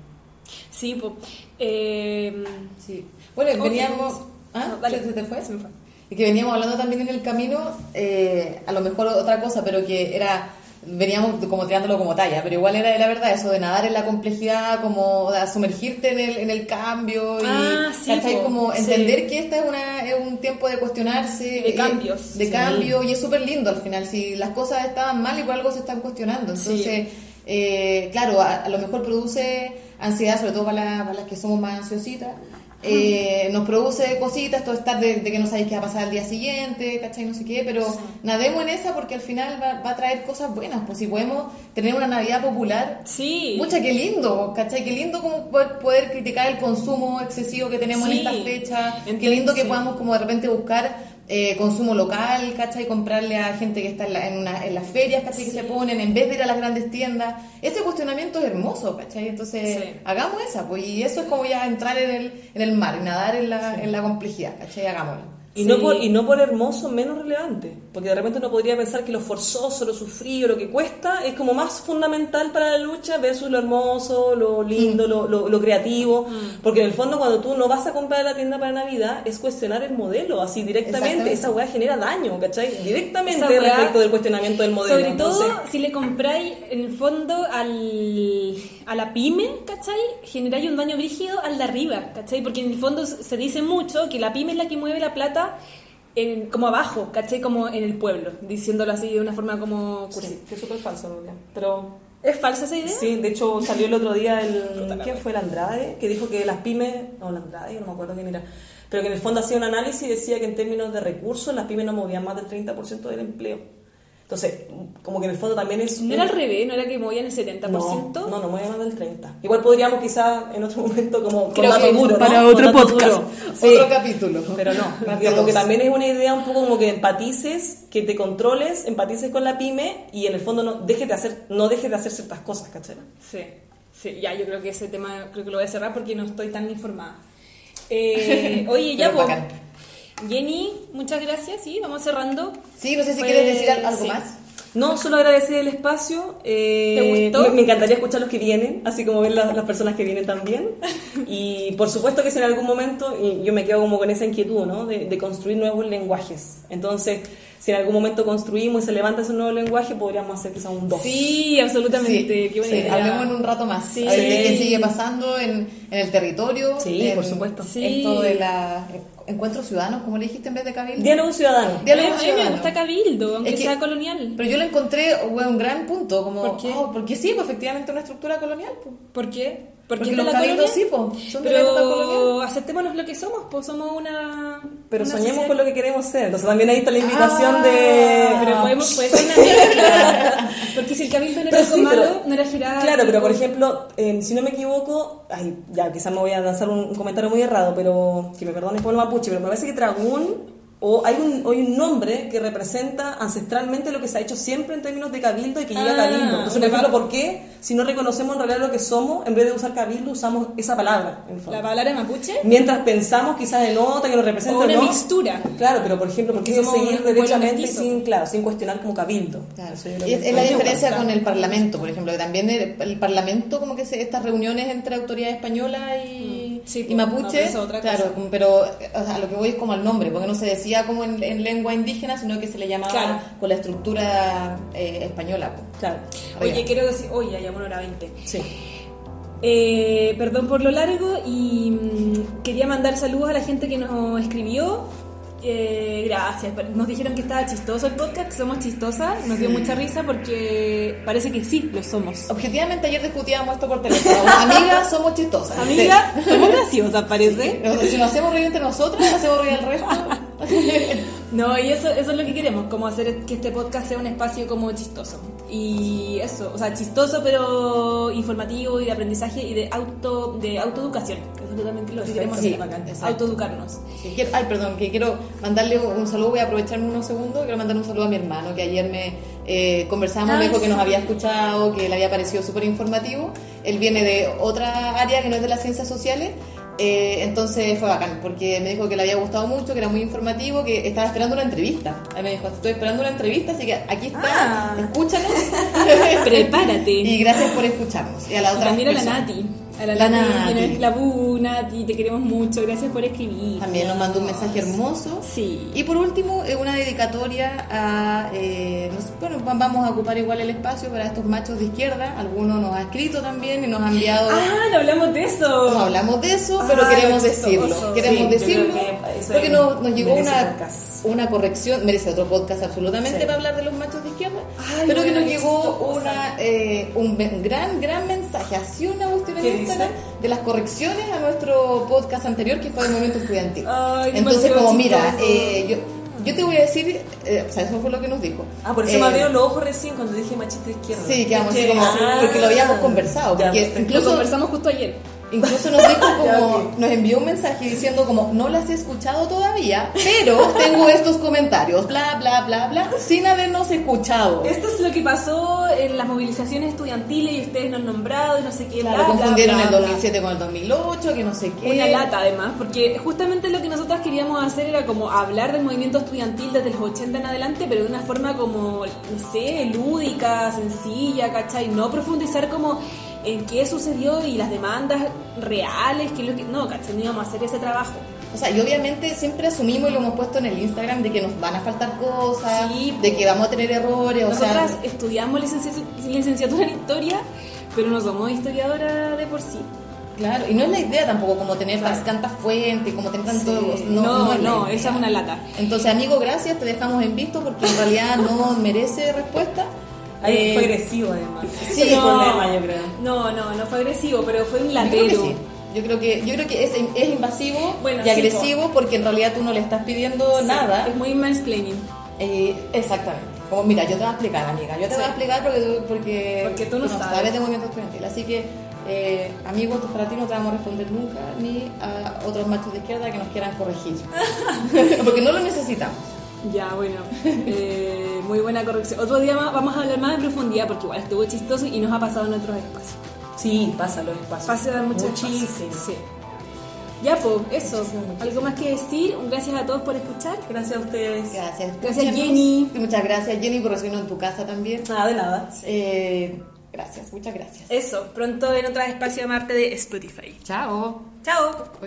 Sí, pues. Eh, Sí. Bueno, veníamos... ¿Ah? no, dale. ¿Se te fue? Se me fue. Y que veníamos hablando también en el camino, eh, a lo mejor otra cosa, pero que era, veníamos como tirándolo como talla, pero igual era la verdad eso de nadar en la complejidad, como de sumergirte en el, en el cambio y Ah, sí, como sí. entender que esta es, una, es un tiempo de cuestionarse. De eh, cambios. De Sí. cambio, y es súper lindo al final. Si las cosas estaban mal por algo se están cuestionando. Entonces, eh, claro, a, a lo mejor produce ansiedad, sobre todo para, la- para las que somos más ansiositas. Eh, nos produce cositas, todo estar de, de que no sabéis qué va a pasar al día siguiente, ¿cachai? No sé qué, pero Sí. nademos en esa porque al final va, va a traer cosas buenas. Pues si podemos tener una Navidad popular, Sí. Mucha, qué lindo, ¿cachai? Qué lindo como poder, poder criticar el consumo excesivo que tenemos Sí. en esta fecha. Qué Entonces, lindo que podamos como de repente buscar eh, consumo local, ¿cachai? Comprarle a gente que está en, la- en, una- en las ferias, ¿cachai? Que se ponen en vez de ir a las grandes tiendas. Ese cuestionamiento es hermoso, ¿cachai? Entonces, Sí. hagamos esa, pues. Y eso es como ya entrar en el, en el mar, y nadar en la, en la complejidad, ¿cachai? Hagámoslo. Y, Sí. no por, y no por hermoso menos relevante, porque de repente uno podría pensar que lo forzoso, lo sufrido, lo que cuesta, es como más fundamental para la lucha versus lo hermoso, lo lindo, lo, lo- lo creativo, porque en el fondo cuando tú no vas a comprar a la tienda para Navidad es cuestionar el modelo, así directamente, esa weá genera daño, ¿cachai? Directamente weá- respecto del cuestionamiento del modelo. Sobre todo Entonces, si le compráis en el fondo al, a la pyme, ¿cachai? Generáis un daño brígido al de arriba, ¿cachai? Porque en el fondo se dice mucho que la pyme es la que mueve la plata en- como abajo, ¿cachai? Como en el pueblo, diciéndolo así de una forma como cursi. sí, que es súper falso, realidad. Pero ¿Es falsa esa idea? Sí, de hecho salió el otro día el... ¿Quién fue el Andrade? Que dijo que las pymes... No, el Andrade, no me acuerdo quién era. Pero que en el fondo hacía un análisis y decía que en términos de recursos las pymes no movían más del 30% del empleo. Entonces, como que en el fondo también es... ¿No era al revés? ¿No era que movían el 70%? No, no, no movía más del 30%. Igual podríamos quizás en otro momento como... Creo con que dato duro, para otro podcast. Sí. Otro capítulo. Pero no, digamos que también es una idea un poco como que empatices, que te controles, empatices con la pyme y en el fondo no dejes de hacer, no dejes de hacer ciertas cosas, ¿cachai? Sí, sí, ya yo creo que ese tema creo que lo voy a cerrar porque no estoy tan informada. Eh, oye, ya, Pero pues. Jenny, muchas gracias, sí, vamos cerrando. Sí, no sé si Pues, quieres decir al- algo sí. más. No, solo agradecer el espacio. eh, ¿Te gustó? Me, me encantaría escuchar los que vienen, así como ver las, las personas que vienen también. Y por supuesto que si en algún momento, y yo me quedo como con esa inquietud, ¿no? De, de construir nuevos lenguajes. Entonces, si en algún momento construimos y se levanta ese nuevo lenguaje, podríamos hacer quizá un dos. Sí, absolutamente, Sí, qué buena sí, idea. hablemos en un rato más. Sí. A ver qué, sigue pasando en, en el territorio. Sí, en- por supuesto. Sí. Esto de la encuentros ciudadanos, como le dijiste en vez de cabildo. Diálogo ciudadano. Diálogo a mí, a mí me ciudadano. gusta Cabildo, aunque Es que- sea colonial. Pero yo lo encontré bueno, un gran punto, como ¿Por qué? oh, porque sí, pues efectivamente una estructura colonial. pues. ¿Por qué? Porque de los la cabildos sí, pues, son de la época Pero colonial. aceptémonos lo que somos, pues somos una. Pero una soñemos sociedad- con lo que queremos ser. Entonces también ahí está la invitación Ah, de... Pero podemos, puede ser una mezcla. Porque si el cabildo no era Pero algo sí, malo, pero- no era girar. Claro, pero por ejemplo, eh, si no me equivoco, ay, ya quizás me voy a lanzar un, un comentario muy errado, pero que me perdone por el mapuche, pero me parece que Tragún o hay un, hay un nombre que representa ancestralmente lo que se ha hecho siempre en términos de cabildo y que llega Ah, a cabildo. Entonces, por ejemplo, ¿por qué si no reconocemos en realidad lo que somos, en vez de usar cabildo usamos esa palabra? en fondo? La palabra mapuche. Mientras pensamos quizás en otra que nos representa O una ¿no? mixtura. Claro, pero por ejemplo, ¿por qué seguir derechamente sin, claro, sin cuestionar como cabildo? Claro. Eso es, es la diferencia con el Parlamento, por ejemplo, que también el, el Parlamento, como que se, estas reuniones entre autoridad española y, sí, y pues, mapuche, otra claro, cosa. pero o sea, a lo que voy es como al nombre, porque no se decía como en, en lengua indígena, sino que se le llamaba Claro. con la estructura eh, española. pues. Claro, Oye, quiero decir. Oye, ya una hora 20. sí. Eh, perdón por lo largo y mm, quería mandar saludos a la gente que nos escribió. Eh, gracias. Nos dijeron que estaba chistoso el podcast, que somos chistosas. Nos dio mucha risa porque parece que sí, lo somos. Objetivamente ayer discutíamos esto por teléfono. Amigas, somos chistosas. Amiga, somos graciosas, Sí. parece. Sea, si nos hacemos reír entre nosotros, nos hacemos reír al resto. No, y eso, eso es lo que queremos, como hacer que este podcast sea un espacio como chistoso. Y eso, o sea, chistoso pero informativo y de aprendizaje y de auto de autoeducación. Eso es también lo que queremos Sí, hacer. Autoeducarnos. Sí, quiero- ay, perdón, que quiero mandarle un, un saludo, voy a aprovecharme unos segundos, quiero mandarle un saludo a mi hermano, que ayer me eh, conversamos, Ah, me dijo que sí. nos había escuchado, que le había parecido súper informativo, él viene de otra área que no es de las ciencias sociales, eh, entonces fue bacán, porque me dijo que le había gustado mucho, que era muy informativo, que estaba esperando una entrevista, él me dijo, estoy esperando una entrevista, así que aquí está, Ah. escúchanos, Prepárate. y gracias por escucharnos, y a la otra también a la Nati. A la, La Nati, Nati. viene la Bu, Nati, te queremos mucho. Gracias por escribir. También nos mandó un mensaje hermoso. Sí. Y por último, eh, una dedicatoria a. eh, nos- bueno, va- vamos a ocupar igual el espacio para estos machos de izquierda. Algunos nos ha escrito también y nos ha enviado. Ah, no hablamos de eso. No hablamos de eso, pero Ah, queremos decirlo. Queremos Sí, decirlo porque nos, nos llegó una, podcast. una corrección, merece otro podcast absolutamente Sí. para hablar de los machos de izquierda, pero que nos llegó una, eh, un gran, gran mensaje, así una cuestión en ¿Qué Instagram dice? de las correcciones a nuestro podcast anterior que fue de Movimiento Estudiantil. Ay, Entonces, como mira, eh, yo, yo te voy a decir, eh, o sea, eso fue lo que nos dijo. Ah, por eso Eh, me abrieron los ojos recién cuando dije machista izquierda. Sí, quedamos así como, Ah. porque lo habíamos conversado, Ya, porque perfecto. Lo incluso conversamos justo ayer. Incluso nos dijo como, nos envió un mensaje diciendo como, no las he escuchado todavía, pero tengo estos comentarios, bla, bla, bla, bla, sin habernos escuchado. Esto es lo que pasó en las movilizaciones estudiantiles y ustedes nos han nombrado y no sé qué. Claro, bla, confundieron bla, el bla. 2007 con el 2008, que no sé qué. Una lata además, porque justamente lo que nosotras queríamos hacer era como hablar del movimiento estudiantil desde los 80 en adelante, pero de una forma como, no sé, lúdica, sencilla, ¿cachai? No profundizar como en qué sucedió y las demandas reales, que es lo que... No, ¿cachai? No íbamos a hacer ese trabajo. O sea, y obviamente siempre asumimos y lo hemos puesto en el Instagram de que nos van a faltar cosas, Sí, de que vamos a tener errores, o Nosotras sea... estudiamos licenciatura, en historia, pero no somos historiadoras de por sí. Claro, y no es la idea tampoco como tener Claro. tantas fuentes, como tener tantos... No, no, es la idea. esa es una lata. Entonces, amigo, gracias, te dejamos en visto porque en realidad no merece respuesta, Ahí Eh, fue agresivo además. sí, Ese no, problema, yo creo. No, no, no fue agresivo, pero fue un latero. Yo creo que, yo creo que es, es invasivo Bueno, y sí, agresivo porque en realidad tú no le estás pidiendo Sí, nada. Es muy mansplaining. Eh, exactamente. Como, mira, yo te voy a explicar, amiga. Yo te Sí. voy a explicar porque tú, porque, Porque tú no sabes. de movimiento estudiantil. Así que, eh, amigos, para ti no te vamos a responder nunca ni a otros machos de izquierda que nos quieran corregir. porque no lo necesitamos. Ya, bueno, eh, muy buena corrección. Otro día más vamos a hablar más en profundidad porque igual estuvo chistoso y nos ha pasado en otros espacios. Sí, pasa los espacios. Pasa mucho Muchísimo. Sí. Ya, pues, eso. Muchísimo, muchísimo. ¿Algo más que decir? Un gracias a todos por escuchar. Gracias a ustedes. Gracias. Gracias. Jenny. Muchas gracias, Jenny, por recibirnos en tu casa también. Nada de nada. Eh, gracias, muchas gracias. Eso, pronto en otros espacios de Marte de Spotify. Chao. Chao.